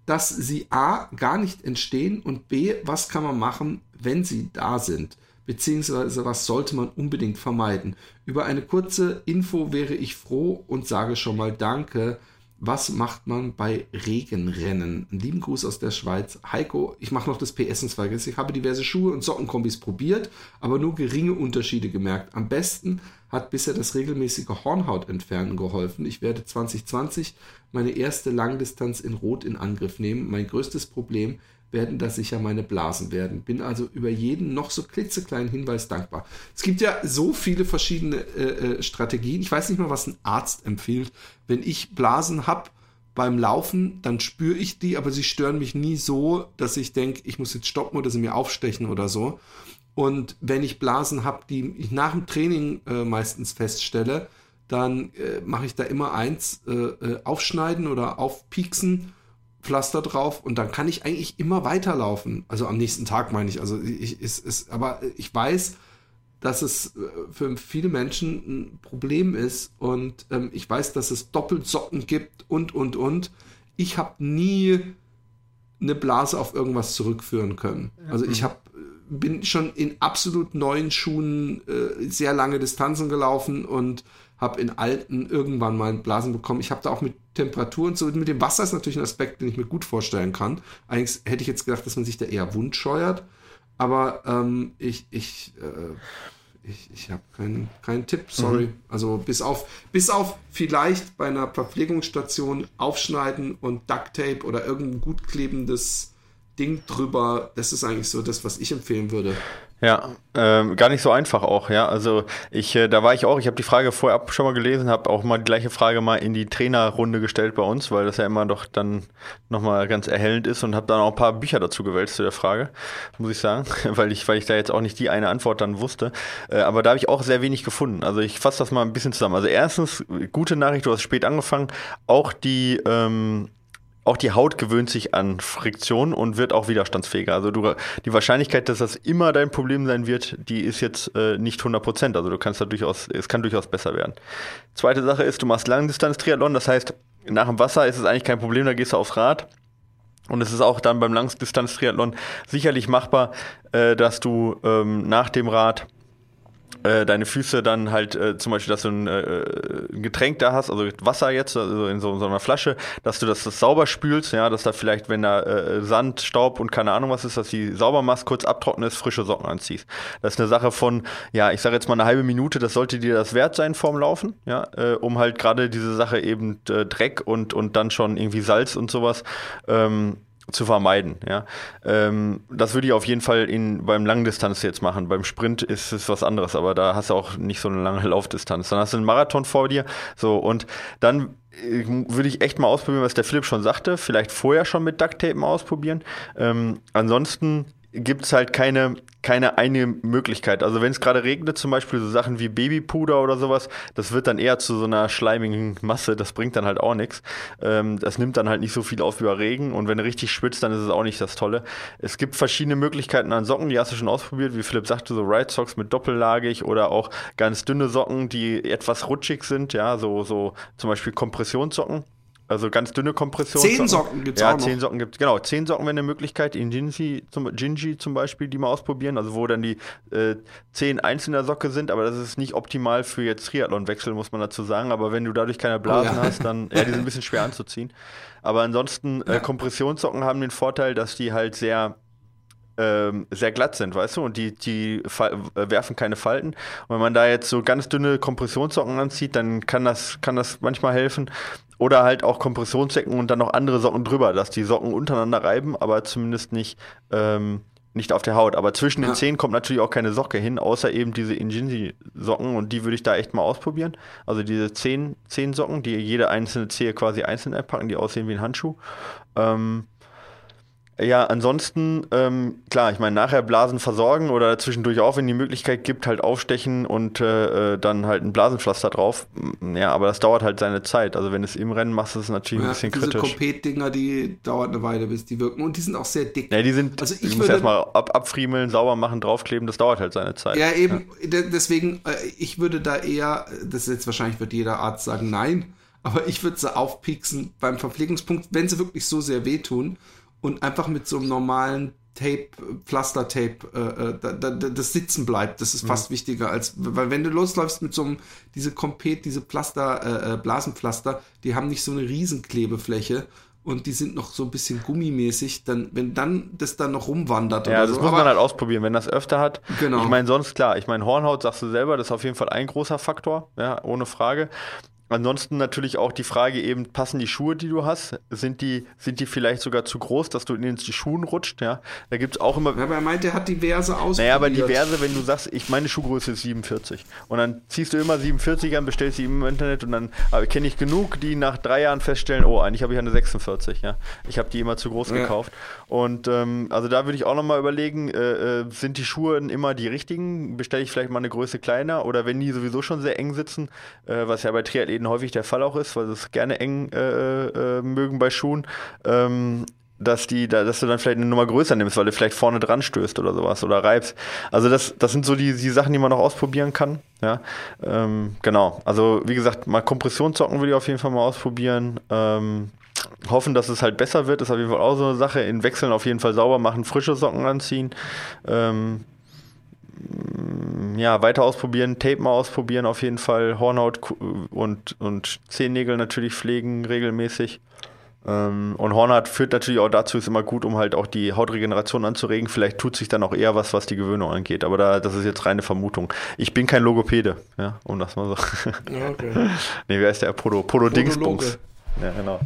Dass sie a. gar nicht entstehen und b. was kann man machen, wenn sie da sind? Beziehungsweise was sollte man unbedingt vermeiden? Über eine kurze Info wäre ich froh und sage schon mal Danke was macht man bei Regenrennen? Einen lieben Gruß aus der Schweiz. Heiko, ich mache noch das PS und zwei. Ich habe diverse Schuhe und Sockenkombis probiert, aber nur geringe Unterschiede gemerkt. Am besten hat bisher das regelmäßige Hornhautentfernen geholfen. Ich werde 2020 meine erste Langdistanz in Rot in Angriff nehmen. Mein größtes Problem werden das sicher meine Blasen werden. Bin also über jeden noch so klitzekleinen Hinweis dankbar. Es gibt ja so viele verschiedene äh, äh Strategien. Ich weiß nicht mal, was ein Arzt empfiehlt. Wenn ich Blasen habe beim Laufen, dann spüre ich die, aber sie stören mich nie so, dass ich denke, ich muss jetzt stoppen oder sie mir aufstechen oder so. Und wenn ich Blasen habe, die ich nach dem Training äh, meistens feststelle, dann äh, mache ich da immer eins, äh, äh aufschneiden oder aufpieksen Pflaster drauf und dann kann ich eigentlich immer weiterlaufen. Also am nächsten Tag meine ich. Also ich, ist, ist, aber ich weiß, dass es äh, für viele Menschen ein Problem ist und ähm, ich weiß, dass es Doppelsocken gibt und, und, und. Ich habe nie eine Blase auf irgendwas zurückführen können. Also ich habe bin schon in absolut neuen Schuhen äh, sehr lange Distanzen gelaufen und habe in alten irgendwann mal Blasen bekommen. Ich habe da auch mit Temperatur und so, mit dem Wasser ist natürlich ein Aspekt, den ich mir gut vorstellen kann. Eigentlich hätte ich jetzt gedacht, dass man sich da eher wundscheuert, aber ähm, ich, ich, äh, ich, ich habe keinen keinen Tipp, sorry. Mhm. Also bis auf, bis auf vielleicht bei einer Verpflegungsstation aufschneiden und Duct Tape oder irgendein gut klebendes Ding drüber, das ist eigentlich so das, was ich empfehlen würde. Ja, ähm, gar nicht so einfach auch, ja. Also ich, äh, da war ich auch, ich habe die Frage vorher schon mal gelesen, habe auch mal die gleiche Frage mal in die Trainerrunde gestellt bei uns, weil das ja immer doch dann nochmal ganz erhellend ist und habe dann auch ein paar Bücher dazu gewälzt zu der Frage, muss ich sagen, weil ich, weil ich da jetzt auch nicht die eine Antwort dann wusste. Äh, aber da habe ich auch sehr wenig gefunden. Also ich fasse das mal ein bisschen zusammen. Also erstens, gute Nachricht, du hast spät angefangen, auch die ähm, auch die Haut gewöhnt sich an Friktion und wird auch widerstandsfähiger. Also du, die Wahrscheinlichkeit, dass das immer dein Problem sein wird, die ist jetzt äh, nicht 100 Prozent. Also du kannst da durchaus, es kann durchaus besser werden. Zweite Sache ist, du machst Langdistanz-Triathlon, das heißt, nach dem Wasser ist es eigentlich kein Problem, da gehst du aufs Rad Und es ist auch dann beim Langdistanz-Triathlon sicherlich machbar, äh, dass du ähm, nach dem Rad äh, deine Füße dann halt äh, zum Beispiel, dass du ein, äh, ein Getränk da hast, also Wasser jetzt, also in so, so, einer Flasche, dass du das, das sauber spülst, ja, dass da vielleicht, wenn da äh, Sand, Staub und keine Ahnung was ist, dass die sauber machst, kurz abtrocknest, frische Socken anziehst. Das ist eine Sache von, ja, ich sage jetzt mal eine halbe Minute, das sollte dir das wert sein vorm Laufen, ja, äh, um halt gerade diese Sache eben äh, Dreck und, und dann schon irgendwie Salz und sowas ähm, zu vermeiden. Ja. Ähm, das würde ich auf jeden Fall in, beim Langdistanz jetzt machen. Beim Sprint ist es was anderes, aber da hast du auch nicht so eine lange Laufdistanz. Dann hast du einen Marathon vor dir. So, und dann äh, würde ich echt mal ausprobieren, was der Philipp schon sagte. Vielleicht vorher schon mit Ducktape mal ausprobieren. Ähm, ansonsten gibt es halt keine, keine eine Möglichkeit. Also wenn es gerade regnet, zum Beispiel so Sachen wie Babypuder oder sowas, das wird dann eher zu so einer schleimigen Masse, das bringt dann halt auch nichts. Ähm, das nimmt dann halt nicht so viel auf bei Regen und wenn du richtig schwitzt, dann ist es auch nicht das Tolle. Es gibt verschiedene Möglichkeiten an Socken, die hast du schon ausprobiert, wie Philipp sagte, so Ride Socks mit doppellagig oder auch ganz dünne Socken, die etwas rutschig sind, ja, so, so zum Beispiel Kompressionssocken also ganz dünne Kompression. Zehn Socken gibt es ja, auch noch. zehn Socken gibt Genau, zehn Socken wäre eine Möglichkeit. In Ginji zum, Ginji zum Beispiel, die mal ausprobieren. Also wo dann die äh, zehn einzelner Socke sind. Aber das ist nicht optimal für jetzt Triathlon-Wechsel, muss man dazu sagen. Aber wenn du dadurch keine Blasen oh, ja. hast, dann, ja, die sind ein bisschen schwer anzuziehen. Aber ansonsten, äh, Kompressionssocken haben den Vorteil, dass die halt sehr ähm, sehr glatt sind, weißt du, und die, die äh, werfen keine Falten. Und wenn man da jetzt so ganz dünne Kompressionssocken anzieht, dann kann das, kann das manchmal helfen. Oder halt auch Kompressionssocken und dann noch andere Socken drüber, dass die Socken untereinander reiben, aber zumindest nicht, ähm, nicht auf der Haut. Aber zwischen ja. den Zehen kommt natürlich auch keine Socke hin, außer eben diese Injinsi-Socken und die würde ich da echt mal ausprobieren. Also diese zehn, zehn Socken, die jede einzelne Zehe quasi einzeln einpacken, die aussehen wie ein Handschuh. Ähm, ja, ansonsten, ähm, klar, ich meine, nachher Blasen versorgen oder zwischendurch auch, wenn die Möglichkeit gibt, halt aufstechen und äh, äh dann halt ein Blasenpflaster drauf. Ja, aber das dauert halt seine Zeit. Also wenn du es im Rennen machst, ist es natürlich ja, ein bisschen diese kritisch. Diese Kompet-Dinger, die dauert eine Weile, bis die wirken. Und die sind auch sehr dick. Ja, die sind, also ich muss erstmal ab, abfriemeln, sauber machen, draufkleben, das dauert halt seine Zeit. Ja, eben, ja. deswegen, äh, ich würde da eher, das ist jetzt wahrscheinlich wird jeder Arzt sagen, nein, aber ich würde sie aufpieksen beim Verpflegungspunkt, wenn sie wirklich so sehr wehtun und einfach mit so einem normalen Tape, Pflastertape, äh, äh da, da, das sitzen bleibt. Das ist fast mhm. wichtiger als, weil wenn du losläufst mit so einem, diese Kompet, diese Pflaster, äh, äh, Blasenpflaster, die haben nicht so eine Riesenklebefläche und die sind noch so ein bisschen gummimäßig, dann, wenn dann das dann noch rumwandert. Ja, das so. muss man halt ausprobieren, wenn das öfter hat. Genau. Ich meine, sonst klar, ich meine, Hornhaut sagst du selber, das ist auf jeden Fall ein großer Faktor, ja, ohne Frage. Ansonsten natürlich auch die Frage eben, passen die Schuhe, die du hast, sind die, sind die vielleicht sogar zu groß, dass du in den Schuhen rutscht, ja? Da gibt es auch immer... Ja, aber er meint, er hat diverse ausprobiert. Naja, aber diverse, wenn du sagst, ich meine Schuhgröße ist 47 und dann ziehst du immer 47 an, bestellst sie im Internet und dann kenne ich genug, die nach drei Jahren feststellen, oh, eigentlich habe ich eine 46, ja? Ich habe die immer zu groß ja. gekauft und ähm, also da würde ich auch nochmal überlegen, äh, äh, sind die Schuhe immer die richtigen? Bestelle ich vielleicht mal eine Größe kleiner oder wenn die sowieso schon sehr eng sitzen, äh, was ja bei Triathleten häufig der Fall auch ist, weil sie es gerne eng äh, äh, mögen bei Schuhen, ähm, dass die, dass du dann vielleicht eine Nummer größer nimmst, weil du vielleicht vorne dran stößt oder sowas oder reibst. Also das, das sind so die, die Sachen, die man noch ausprobieren kann. Ja, ähm, genau. Also wie gesagt, mal Kompressionssocken würde ich auf jeden Fall mal ausprobieren. Ähm, hoffen, dass es halt besser wird, ist auf jeden Fall auch so eine Sache. In Wechseln auf jeden Fall sauber machen, frische Socken anziehen. Ähm, ja, weiter ausprobieren, Tape mal ausprobieren auf jeden Fall, Hornhaut und, und Zehennägel natürlich pflegen regelmäßig. Ähm, und Hornhaut führt natürlich auch dazu, ist immer gut, um halt auch die Hautregeneration anzuregen. Vielleicht tut sich dann auch eher was, was die Gewöhnung angeht. Aber da, das ist jetzt reine Vermutung. Ich bin kein Logopäde, ja, um das mal so. Ja, okay. nee, wer ist der Podo? Podo Dingsbums. Ja, genau.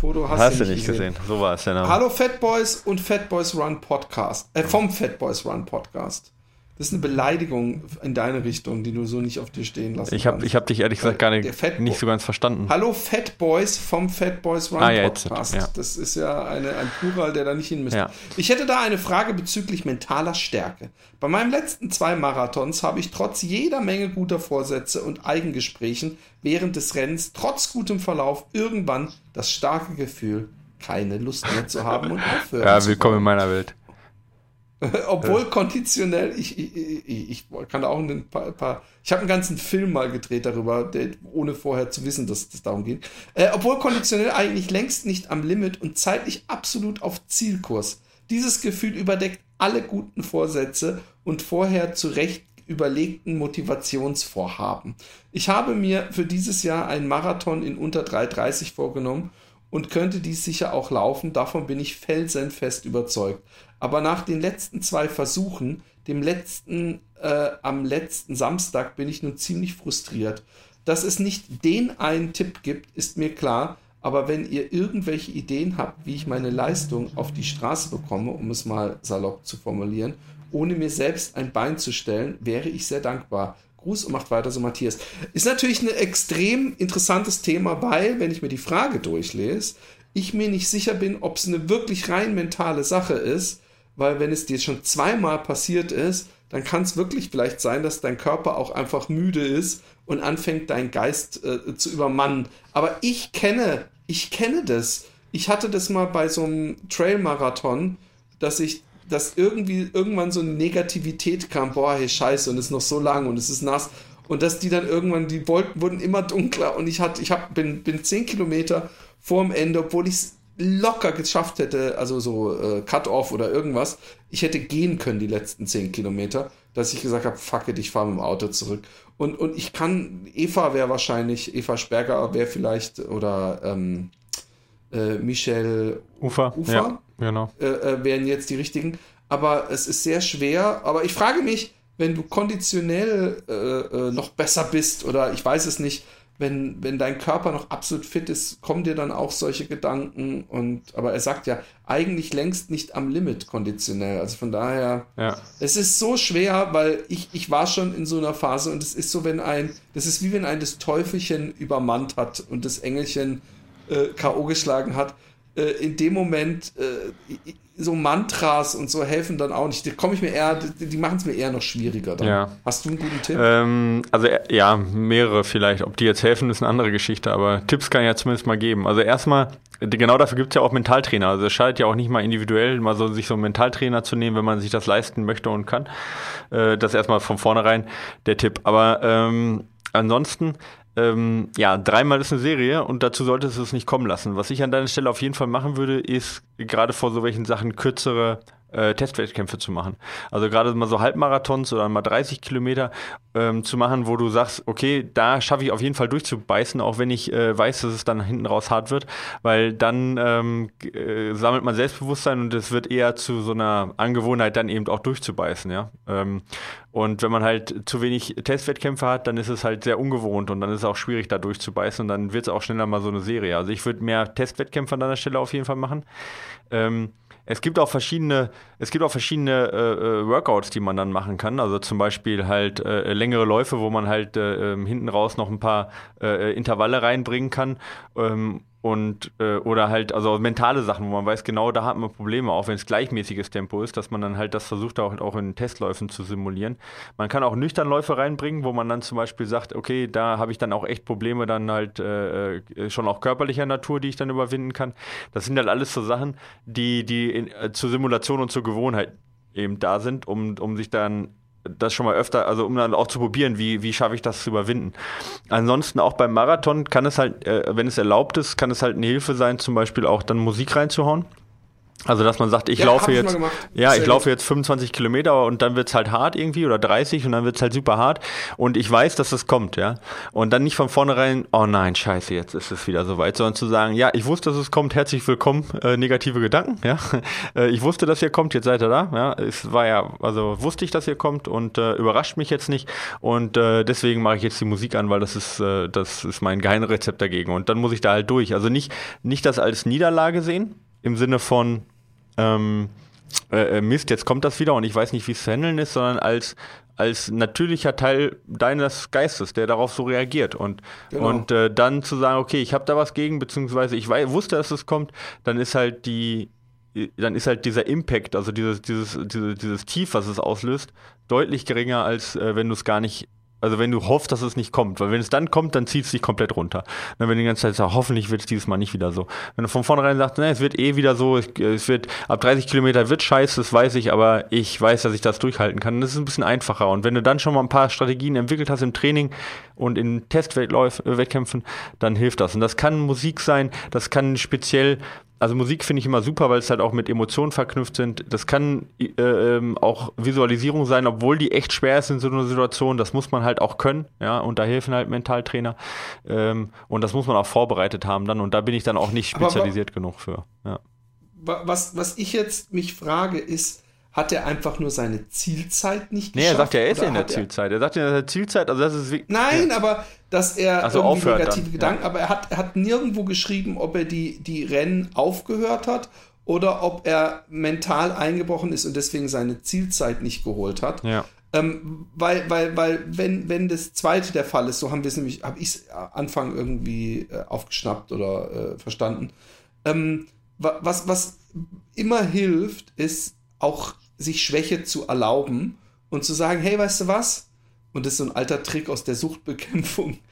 Foto hast, hast du nicht gesehen. gesehen. So war es, genau. Hallo Fat Boys und Fat Boys Run Podcast. Äh, vom Fat Boys Run Podcast. Das ist eine Beleidigung in deine Richtung, die du so nicht auf dir stehen lassen ich hab, kannst. Ich habe dich ehrlich gesagt gar nicht, nicht so ganz verstanden. Hallo Fat Boys vom Fat Boys Run ah, ja, Podcast. Ja. Das ist ja eine, ein Plural, der da nicht hin müsste. Ja. Ich hätte da eine Frage bezüglich mentaler Stärke. Bei meinen letzten zwei Marathons habe ich trotz jeder Menge guter Vorsätze und Eigengesprächen während des Rennens, trotz gutem Verlauf, irgendwann das starke Gefühl, keine Lust mehr zu haben und aufhören Ja, willkommen in meiner Welt. Obwohl ja. konditionell, ich, ich, ich, ich, kann da auch ein paar, paar ich habe einen ganzen Film mal gedreht darüber, der, ohne vorher zu wissen, dass es darum geht. Äh, obwohl konditionell eigentlich längst nicht am Limit und zeitlich absolut auf Zielkurs. Dieses Gefühl überdeckt alle guten Vorsätze und vorher zurecht überlegten Motivationsvorhaben. Ich habe mir für dieses Jahr einen Marathon in unter 3,30 vorgenommen und könnte dies sicher auch laufen, davon bin ich felsenfest überzeugt. Aber nach den letzten zwei Versuchen, dem letzten, äh, am letzten Samstag, bin ich nun ziemlich frustriert. Dass es nicht den einen Tipp gibt, ist mir klar, aber wenn ihr irgendwelche Ideen habt, wie ich meine Leistung auf die Straße bekomme, um es mal salopp zu formulieren, ohne mir selbst ein Bein zu stellen, wäre ich sehr dankbar. Gruß und macht weiter so, Matthias. Ist natürlich ein extrem interessantes Thema, weil, wenn ich mir die Frage durchlese, ich mir nicht sicher bin, ob es eine wirklich rein mentale Sache ist, weil wenn es dir schon zweimal passiert ist, dann kann es wirklich vielleicht sein, dass dein Körper auch einfach müde ist und anfängt, deinen Geist äh, zu übermannen. Aber ich kenne, ich kenne das. Ich hatte das mal bei so einem Trailmarathon, dass ich dass irgendwie irgendwann so eine Negativität kam, boah, hey, scheiße, und es ist noch so lang und es ist nass. Und dass die dann irgendwann, die Wolken wurden immer dunkler und ich hatte, ich hab, bin, bin zehn Kilometer vorm Ende, obwohl ich es locker geschafft hätte, also so äh, Cut-Off oder irgendwas, ich hätte gehen können die letzten zehn Kilometer, dass ich gesagt habe, fuck it, ich fahre mit dem Auto zurück. Und, und ich kann, Eva wäre wahrscheinlich, Eva Sperger wäre vielleicht, oder ähm, äh, Michel Ufer, Ufer ja, genau. Äh, äh, wären jetzt die richtigen. Aber es ist sehr schwer. Aber ich frage mich, wenn du konditionell äh, äh, noch besser bist oder ich weiß es nicht, wenn, wenn dein Körper noch absolut fit ist, kommen dir dann auch solche Gedanken und aber er sagt ja, eigentlich längst nicht am Limit konditionell. Also von daher, ja. es ist so schwer, weil ich, ich war schon in so einer Phase und es ist so, wenn ein, das ist wie wenn ein das Teufelchen übermannt hat und das Engelchen äh, K.O. geschlagen hat, äh, in dem Moment äh, so Mantras und so helfen dann auch nicht. Die komme ich mir eher, die, die machen es mir eher noch schwieriger. Dann. Ja. Hast du einen guten Tipp? Ähm, also äh, ja, mehrere vielleicht. Ob die jetzt helfen, ist eine andere Geschichte, aber Tipps kann ich ja zumindest mal geben. Also erstmal, genau dafür gibt es ja auch Mentaltrainer. Also es schadet ja auch nicht mal individuell, mal so sich so einen Mentaltrainer zu nehmen, wenn man sich das leisten möchte und kann. Äh, das erstmal von vornherein der Tipp. Aber ähm, ansonsten ähm, ja, dreimal ist eine Serie und dazu solltest du es nicht kommen lassen. Was ich an deiner Stelle auf jeden Fall machen würde, ist gerade vor so welchen Sachen kürzere äh, Testwettkämpfe zu machen. Also gerade mal so Halbmarathons oder mal 30 Kilometer ähm, zu machen, wo du sagst, okay, da schaffe ich auf jeden Fall durchzubeißen, auch wenn ich äh, weiß, dass es dann hinten raus hart wird, weil dann ähm, äh, sammelt man Selbstbewusstsein und es wird eher zu so einer Angewohnheit, dann eben auch durchzubeißen, ja. Ähm, und wenn man halt zu wenig Testwettkämpfe hat, dann ist es halt sehr ungewohnt und dann ist es auch schwierig, da durchzubeißen und dann wird es auch schneller mal so eine Serie. Also ich würde mehr Testwettkämpfe an deiner Stelle auf jeden Fall machen. Ähm, es gibt auch verschiedene, es gibt auch verschiedene äh, äh, Workouts, die man dann machen kann. Also zum Beispiel halt äh, längere Läufe, wo man halt äh, ähm, hinten raus noch ein paar äh, Intervalle reinbringen kann. Ähm, und äh, oder halt also mentale Sachen, wo man weiß, genau da hat man Probleme, auch wenn es gleichmäßiges Tempo ist, dass man dann halt das versucht auch, auch in Testläufen zu simulieren. Man kann auch nüchtern Läufe reinbringen, wo man dann zum Beispiel sagt, okay, da habe ich dann auch echt Probleme dann halt äh, äh, schon auch körperlicher Natur, die ich dann überwinden kann. Das sind halt alles so Sachen, die die in, äh, zur Simulation und zur Gewohnheit eben da sind, um, um sich dann das schon mal öfter, also um dann auch zu probieren, wie, wie schaffe ich das zu überwinden. Ansonsten auch beim Marathon kann es halt, äh, wenn es erlaubt ist, kann es halt eine Hilfe sein, zum Beispiel auch dann Musik reinzuhauen. Also, dass man sagt, ich ja, laufe jetzt, ja, ich laufe jetzt 25 Kilometer und dann wird's halt hart irgendwie oder 30 und dann wird's halt super hart und ich weiß, dass es kommt, ja. Und dann nicht von vornherein, oh nein, scheiße, jetzt ist es wieder soweit, sondern zu sagen, ja, ich wusste, dass es kommt, herzlich willkommen, äh, negative Gedanken, ja. Äh, ich wusste, dass ihr kommt, jetzt seid ihr da, ja. Es war ja, also wusste ich, dass ihr kommt und äh, überrascht mich jetzt nicht und äh, deswegen mache ich jetzt die Musik an, weil das ist, äh, das ist mein Geheimrezept dagegen und dann muss ich da halt durch. Also nicht, nicht das als Niederlage sehen, im Sinne von, ähm, äh, äh, Mist, jetzt kommt das wieder und ich weiß nicht, wie es zu handeln ist, sondern als, als natürlicher Teil deines Geistes, der darauf so reagiert. Und, genau. und äh, dann zu sagen, okay, ich habe da was gegen, beziehungsweise ich weiß, wusste, dass es kommt, dann ist halt die, dann ist halt dieser Impact, also dieses, dieses, dieses, dieses Tief, was es auslöst, deutlich geringer, als äh, wenn du es gar nicht Also wenn du hoffst, dass es nicht kommt, weil wenn es dann kommt, dann zieht es dich komplett runter. wenn du die ganze Zeit sagst, hoffentlich wird es dieses Mal nicht wieder so. Wenn du von vornherein sagst, ne, es wird eh wieder so, es wird ab 30 Kilometer wird scheiße, das weiß ich, aber ich weiß, dass ich das durchhalten kann. Das ist ein bisschen einfacher. Und wenn du dann schon mal ein paar Strategien entwickelt hast im Training und in Testwettkämpfen, dann hilft das. Und das kann Musik sein, das kann speziell also Musik finde ich immer super, weil es halt auch mit Emotionen verknüpft sind. Das kann äh, ähm, auch Visualisierung sein, obwohl die echt schwer ist in so einer Situation. Das muss man halt auch können, ja, und da helfen halt Mentaltrainer. Ähm, und das muss man auch vorbereitet haben dann. Und da bin ich dann auch nicht spezialisiert genug für. Ja. Was, was ich jetzt mich frage, ist, hat er einfach nur seine Zielzeit nicht geschafft? Nee, er sagt ja, er ist in der Zielzeit. Er sagt ja in der Zielzeit, also das ist Nein, ja. aber dass er also irgendwie negative dann, Gedanken, ja. aber er hat, er hat nirgendwo geschrieben, ob er die, die Rennen aufgehört hat oder ob er mental eingebrochen ist und deswegen seine Zielzeit nicht geholt hat. Ja. Ähm, weil, weil, weil, wenn, wenn das zweite der Fall ist, so haben wir es nämlich, habe ich es Anfang irgendwie äh, aufgeschnappt oder äh, verstanden. Ähm, was, was immer hilft, ist auch sich Schwäche zu erlauben und zu sagen, hey, weißt du was? Und das ist so ein alter Trick aus der Suchtbekämpfung.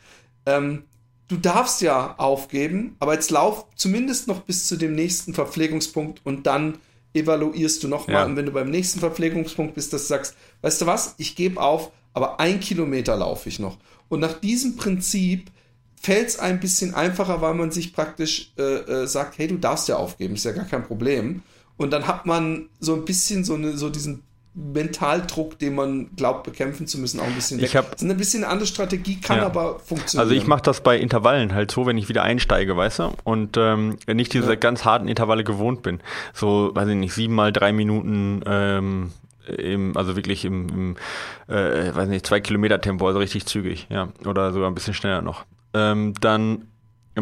Ähm, du darfst ja aufgeben, aber jetzt lauf zumindest noch bis zu dem nächsten Verpflegungspunkt und dann evaluierst du nochmal. Ja. Und wenn du beim nächsten Verpflegungspunkt bist, dass du sagst, weißt du was, ich gebe auf, aber ein Kilometer laufe ich noch. Und nach diesem Prinzip fällt es ein bisschen einfacher, weil man sich praktisch äh, äh, sagt, hey, du darfst ja aufgeben, ist ja gar kein Problem. Und dann hat man so ein bisschen so, eine, so diesen Mentaldruck, den man glaubt bekämpfen zu müssen, auch ein bisschen weg. Ich hab, das ist eine bisschen andere Strategie, kann ja. aber funktionieren. Also ich mache das bei Intervallen halt so, wenn ich wieder einsteige, weißt du, und ähm, nicht diese ja. ganz harten Intervalle gewohnt bin. So, weiß ich nicht, sieben mal drei Minuten ähm, im, also wirklich im, im äh, weiß nicht, zwei Kilometer Tempo, also richtig zügig, ja, oder sogar ein bisschen schneller noch. Ähm, dann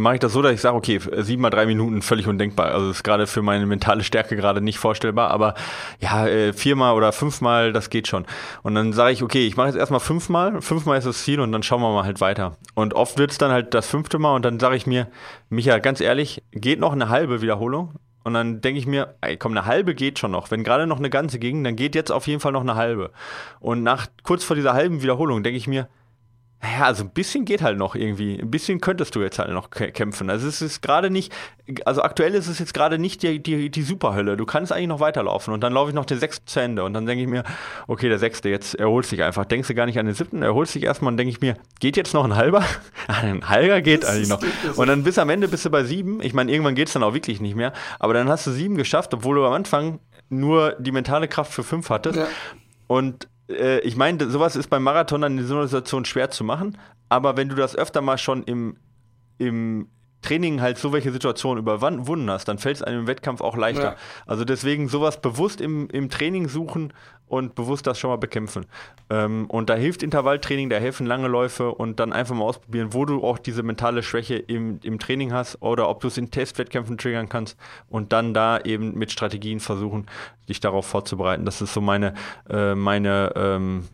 mache ich das so, dass ich sage, okay, sieben mal drei Minuten völlig undenkbar. Also ist gerade für meine mentale Stärke gerade nicht vorstellbar, aber ja, äh, viermal oder fünfmal, das geht schon. Und dann sage ich, okay, ich mache jetzt erstmal fünfmal, fünfmal ist das Ziel und dann schauen wir mal halt weiter. Und oft wird es dann halt das fünfte Mal und dann sage ich mir, Micha, ganz ehrlich, geht noch eine halbe Wiederholung? Und dann denke ich mir, ey, komm, eine halbe geht schon noch. Wenn gerade noch eine ganze ging, dann geht jetzt auf jeden Fall noch eine halbe. Und nach kurz vor dieser halben Wiederholung denke ich mir, naja, also ein bisschen geht halt noch irgendwie. Ein bisschen könntest du jetzt halt noch kämpfen. Also es ist gerade nicht, also aktuell ist es jetzt gerade nicht die, die, die Superhölle. Du kannst eigentlich noch weiterlaufen und dann laufe ich noch den sechsten zu Ende und dann denke ich mir, okay, der sechste, jetzt erholt sich einfach. Denkst du gar nicht an den siebten, erholt sich erstmal und denke ich mir, geht jetzt noch ein halber? ein halber geht eigentlich noch. Und dann bis am Ende bist du bei sieben. Ich meine, irgendwann geht es dann auch wirklich nicht mehr. Aber dann hast du sieben geschafft, obwohl du am Anfang nur die mentale Kraft für fünf hattest. Ja. Und äh, ich meine, sowas ist beim Marathon dann in so einer Situation schwer zu machen, aber wenn du das öfter mal schon im, im Training halt so welche Situationen überwunden hast, dann fällt es einem im Wettkampf auch leichter. Ja. Also deswegen sowas bewusst im, im Training suchen und bewusst das schon mal bekämpfen. Ähm, und da hilft Intervalltraining, da helfen lange Läufe und dann einfach mal ausprobieren, wo du auch diese mentale Schwäche im, im Training hast oder ob du es in Testwettkämpfen triggern kannst und dann da eben mit Strategien versuchen, dich darauf vorzubereiten. Das ist so meine, äh, meine ähm,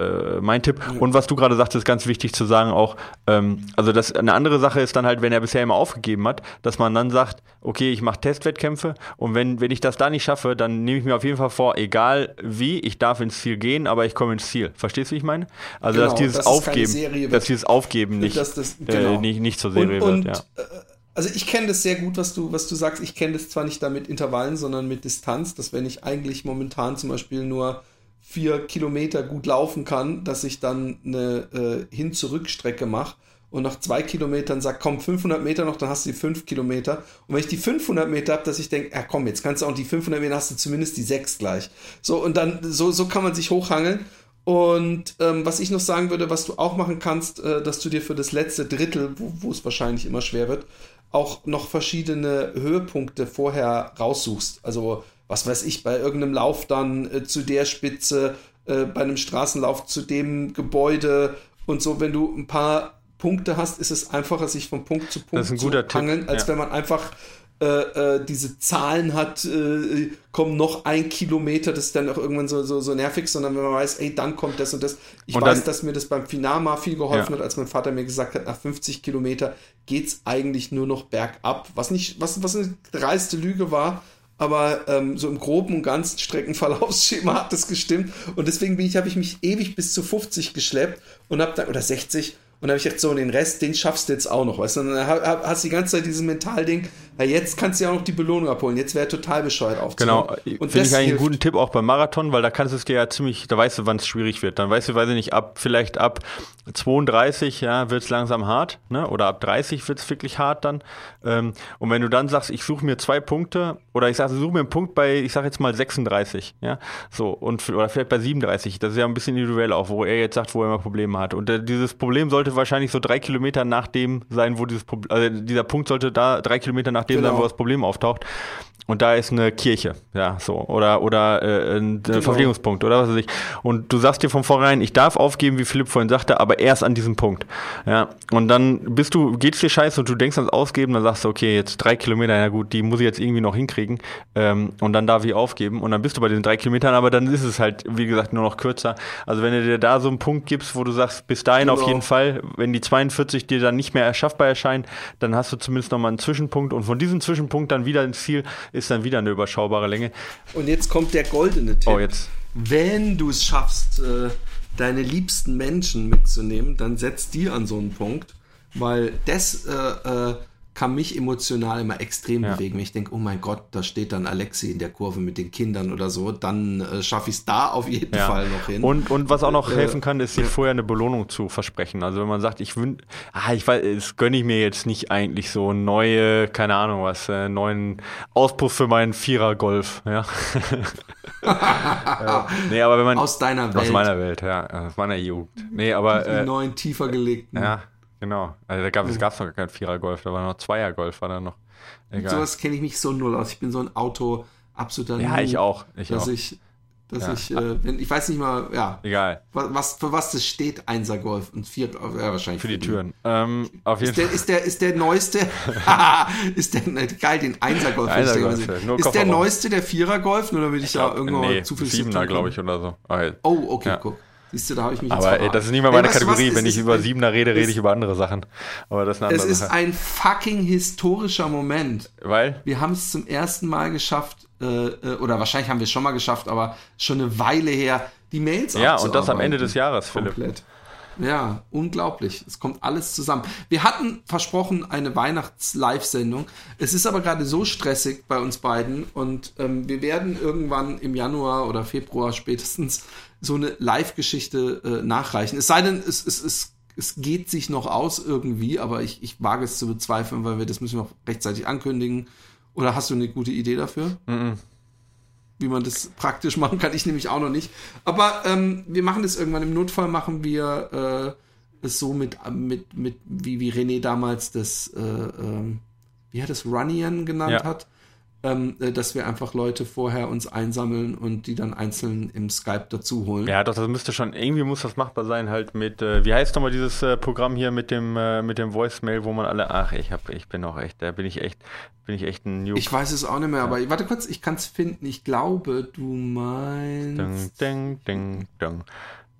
äh, mein Tipp. Und was du gerade sagst, ist ganz wichtig zu sagen auch, ähm, also das, eine andere Sache ist dann halt, wenn er bisher immer aufgegeben hat, dass man dann sagt, okay, ich mache Testwettkämpfe und wenn, wenn ich das da nicht schaffe, dann nehme ich mir auf jeden Fall vor, egal wie, ich darf ins Ziel gehen, aber ich komme ins Ziel. Verstehst du, wie ich meine? Also genau, dass dieses das Aufgeben, dass dieses Aufgeben nicht, das, äh, genau. äh, nicht, nicht zur Serie und, wird. Und, ja. Äh, also ich kenne das sehr gut, was du, was du sagst. Ich kenne das zwar nicht da mit Intervallen, sondern mit Distanz, dass wenn ich eigentlich momentan zum Beispiel nur vier Kilometer gut laufen kann, dass ich dann eine äh, Hin-Zurück-Strecke mache und nach zwei Kilometern sage, komm, 500 Meter noch, dann hast du die fünf Kilometer. Und wenn ich die 500 Meter habe, dass ich denke, ja komm, jetzt kannst du auch die 500 Meter, hast du zumindest die sechs gleich. So, und dann, so, so kann man sich hochhangeln. Und ähm, was ich noch sagen würde, was du auch machen kannst, äh, dass du dir für das letzte Drittel, wo, wo es wahrscheinlich immer schwer wird, auch noch verschiedene Höhepunkte vorher raussuchst. Also was weiß ich, bei irgendeinem Lauf dann äh, zu der Spitze, äh, bei einem Straßenlauf zu dem Gebäude und so, wenn du ein paar Punkte hast, ist es einfacher, sich von Punkt zu Punkt zu hangeln, als ja. wenn man einfach äh, äh, diese Zahlen hat, äh, kommen noch ein Kilometer, das ist dann auch irgendwann so, so, so nervig, sondern wenn man weiß, ey, dann kommt das und das. Ich und weiß, dann, dass mir das beim Finama viel geholfen ja. hat, als mein Vater mir gesagt hat, nach 50 Kilometer geht's eigentlich nur noch bergab, was nicht, was, was eine dreiste Lüge war, aber ähm, so im groben und ganzen Streckenverlaufsschema hat das gestimmt. Und deswegen habe ich mich ewig bis zu 50 geschleppt und habe dann, oder 60, und dann habe ich gedacht, so, den Rest, den schaffst du jetzt auch noch, weißt du? Und dann hast du die ganze Zeit dieses Mentalding, ja, jetzt kannst du ja auch noch die Belohnung abholen. Jetzt wäre total bescheuert aufzuhören. Genau, und finde ich eigentlich einen guten Tipp auch beim Marathon, weil da kannst du es dir ja ziemlich, da weißt du, wann es schwierig wird. Dann weißt du, weiß ich nicht, ab vielleicht ab 32 ja, wird es langsam hart, ne? Oder ab 30 wird es wirklich hart dann. Ähm, und wenn du dann sagst, ich suche mir zwei Punkte, oder ich sage, suche mir einen Punkt bei, ich sage jetzt mal 36, ja, so, und oder vielleicht bei 37, das ist ja ein bisschen individuell auch, wo er jetzt sagt, wo er immer Probleme hat. Und äh, dieses Problem sollte wahrscheinlich so drei Kilometer nach dem sein, wo dieses Problem, also dieser Punkt sollte da drei Kilometer nach dem genau. sein, wo das Problem auftaucht. Und da ist eine Kirche, ja, so. Oder, oder äh, ein genau. Verpflegungspunkt oder was weiß ich. Und du sagst dir von vornherein, ich darf aufgeben, wie Philipp vorhin sagte, aber erst an diesem Punkt. Ja. Und dann bist du, geht's dir scheiße und du denkst ans Ausgeben, dann sagst du, okay, jetzt drei Kilometer, ja gut, die muss ich jetzt irgendwie noch hinkriegen. Ähm, und dann darf ich aufgeben. Und dann bist du bei diesen drei Kilometern, aber dann ist es halt, wie gesagt, nur noch kürzer. Also wenn du dir da so einen Punkt gibst, wo du sagst, bis dahin genau. auf jeden Fall, wenn die 42 dir dann nicht mehr erschaffbar erscheinen, dann hast du zumindest nochmal einen Zwischenpunkt. Und von diesem Zwischenpunkt dann wieder ins Ziel ist dann wieder eine überschaubare Länge. Und jetzt kommt der goldene Tipp. Oh, jetzt. Wenn du es schaffst, äh, deine liebsten Menschen mitzunehmen, dann setz die an so einen Punkt, weil das äh, äh, kann mich emotional immer extrem ja. bewegen. Ich denke, oh mein Gott, da steht dann Alexi in der Kurve mit den Kindern oder so, dann äh, schaffe ich es da auf jeden ja. Fall noch hin. Und, und was auch noch äh, helfen kann, ist, sich vorher eine Belohnung zu versprechen. Also wenn man sagt, ich wünsche, ah, ich weiß, das gönne ich mir jetzt nicht eigentlich so neue, keine Ahnung was, äh, neuen Auspuff für meinen Vierer-Golf, ja. ja. Nee, aber wenn man. Aus deiner Welt. Aus meiner Welt, ja. Aus meiner Jugend. Nee, aber. Die äh, neuen, tiefer gelegten. Ja. Genau. Also da gab es gab's noch gar kein Vierer-Golf, da war noch Zweier-Golf, war da noch. Egal. Sowas kenne ich mich so null aus. Ich bin so ein Auto absoluter Ja, ich auch. Ich dass auch. ich, dass ja. ich, äh, wenn, ich weiß nicht mal, ja. Egal. Was, für was das steht, Einser Golf und vier, ja, wahrscheinlich. Für die Türen. Ähm, auf jeden ist, der, ist der, ist der neueste, ist der, geil, den Einser Golf. Einser -Golf ja. Ist der neueste der Vierer Golf, nur damit ich, ich glaub, da irgendwo nee, zu viel Siebener, glaube ich, oder so. Okay. Oh, okay, ja. guck. Siehst du, da habe ich mich Aber ey, das ist nicht mal meine ey, Kategorie. Wenn ich über Siebener rede, rede ich über andere Sachen. Aber das ist eine Es ist Sache. ein fucking historischer Moment. Weil? Wir haben es zum ersten Mal geschafft, äh, äh oder wahrscheinlich haben wir es schon mal geschafft, aber schon eine Weile her, die Mails Ja, und das am Ende des Jahres, Philipp. Komplett. Ja, unglaublich. Es kommt alles zusammen. Wir hatten versprochen eine Weihnachts-Live-Sendung. Es ist aber gerade so stressig bei uns beiden und ähm, wir werden irgendwann im Januar oder Februar spätestens so eine Live-Geschichte äh, nachreichen. Es sei denn, es, es, es, es geht sich noch aus irgendwie, aber ich, ich wage es zu bezweifeln, weil wir das müssen wir noch rechtzeitig ankündigen. Oder hast du eine gute Idee dafür? Mm, -mm. Wie man das praktisch machen kann, ich nämlich auch noch nicht. Aber ähm, wir machen das irgendwann. Im Notfall machen wir äh, es so mit, mit, mit wie, wie René damals das, äh, äh, wie er das Runnian genannt ja. hat ähm, äh, dass wir einfach Leute vorher uns einsammeln und die dann einzeln im Skype dazu holen. Ja, doch, das müsste schon, irgendwie muss das machbar sein, halt mit, äh, wie heißt nochmal dieses äh, Programm hier mit dem, äh, mit dem Voicemail, wo man alle, ach, ich hab, ich bin auch echt, da bin ich echt, bin ich echt ein Noob. Ich weiß es auch nicht mehr, ja. aber warte kurz, ich kann es finden. Ich glaube, du meinst. Ding, ding, ding, ding.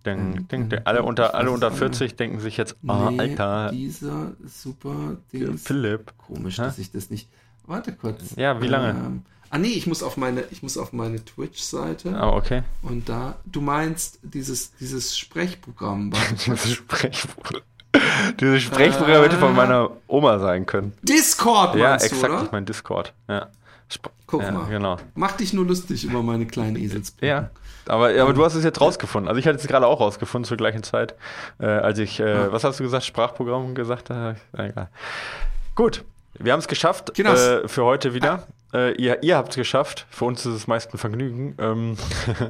Ding, ding, ding. Alle unter, alle unter 40 denken sich jetzt, oh, nee, Alter. Dieser super Ding. Philipp. Komisch, dass ich das nicht. Warte kurz. Ja, wie lange? Ähm, ah nee, ich muss auf meine, ich muss auf meine Twitch-Seite. Oh, okay. Und da, du meinst dieses, dieses Sprechprogramm. dieses Sprechprogramm. Dieses Sprechprogramm äh, hätte von meiner Oma sein können. Discord, Ja, exakt, du, oder? ich meine Discord. Ja. Sp Guck ja, mal. Genau. Mach dich nur lustig über meine kleinen Eselsbrücken. Ja. Aber, aber du hast es jetzt rausgefunden. Also ich hatte es gerade auch rausgefunden zur gleichen Zeit, äh, als ich, äh, ja. was hast du gesagt, Sprachprogramm gesagt habe? Egal. Gut, wir haben es geschafft äh, für heute wieder. Äh, ihr ihr habt es geschafft. Für uns ist es meist ein Vergnügen. Ähm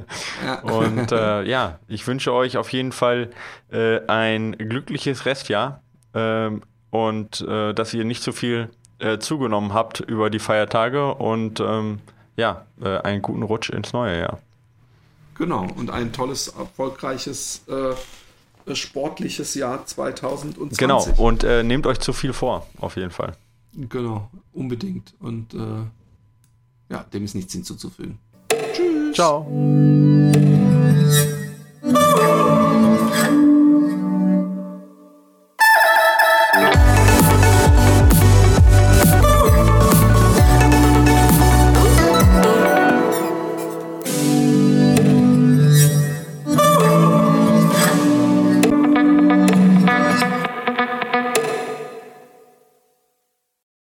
ja. Und äh, ja, ich wünsche euch auf jeden Fall äh, ein glückliches Restjahr ähm, und äh, dass ihr nicht so viel äh, zugenommen habt über die Feiertage und ähm, ja, einen guten Rutsch ins neue Jahr. Genau, und ein tolles, erfolgreiches sportliches Jahr 2020. Genau, und nehmt euch zu viel vor, auf jeden Fall. Genau, unbedingt. Und äh, ja, dem ist nichts hinzuzufügen. Tschüss. Ciao.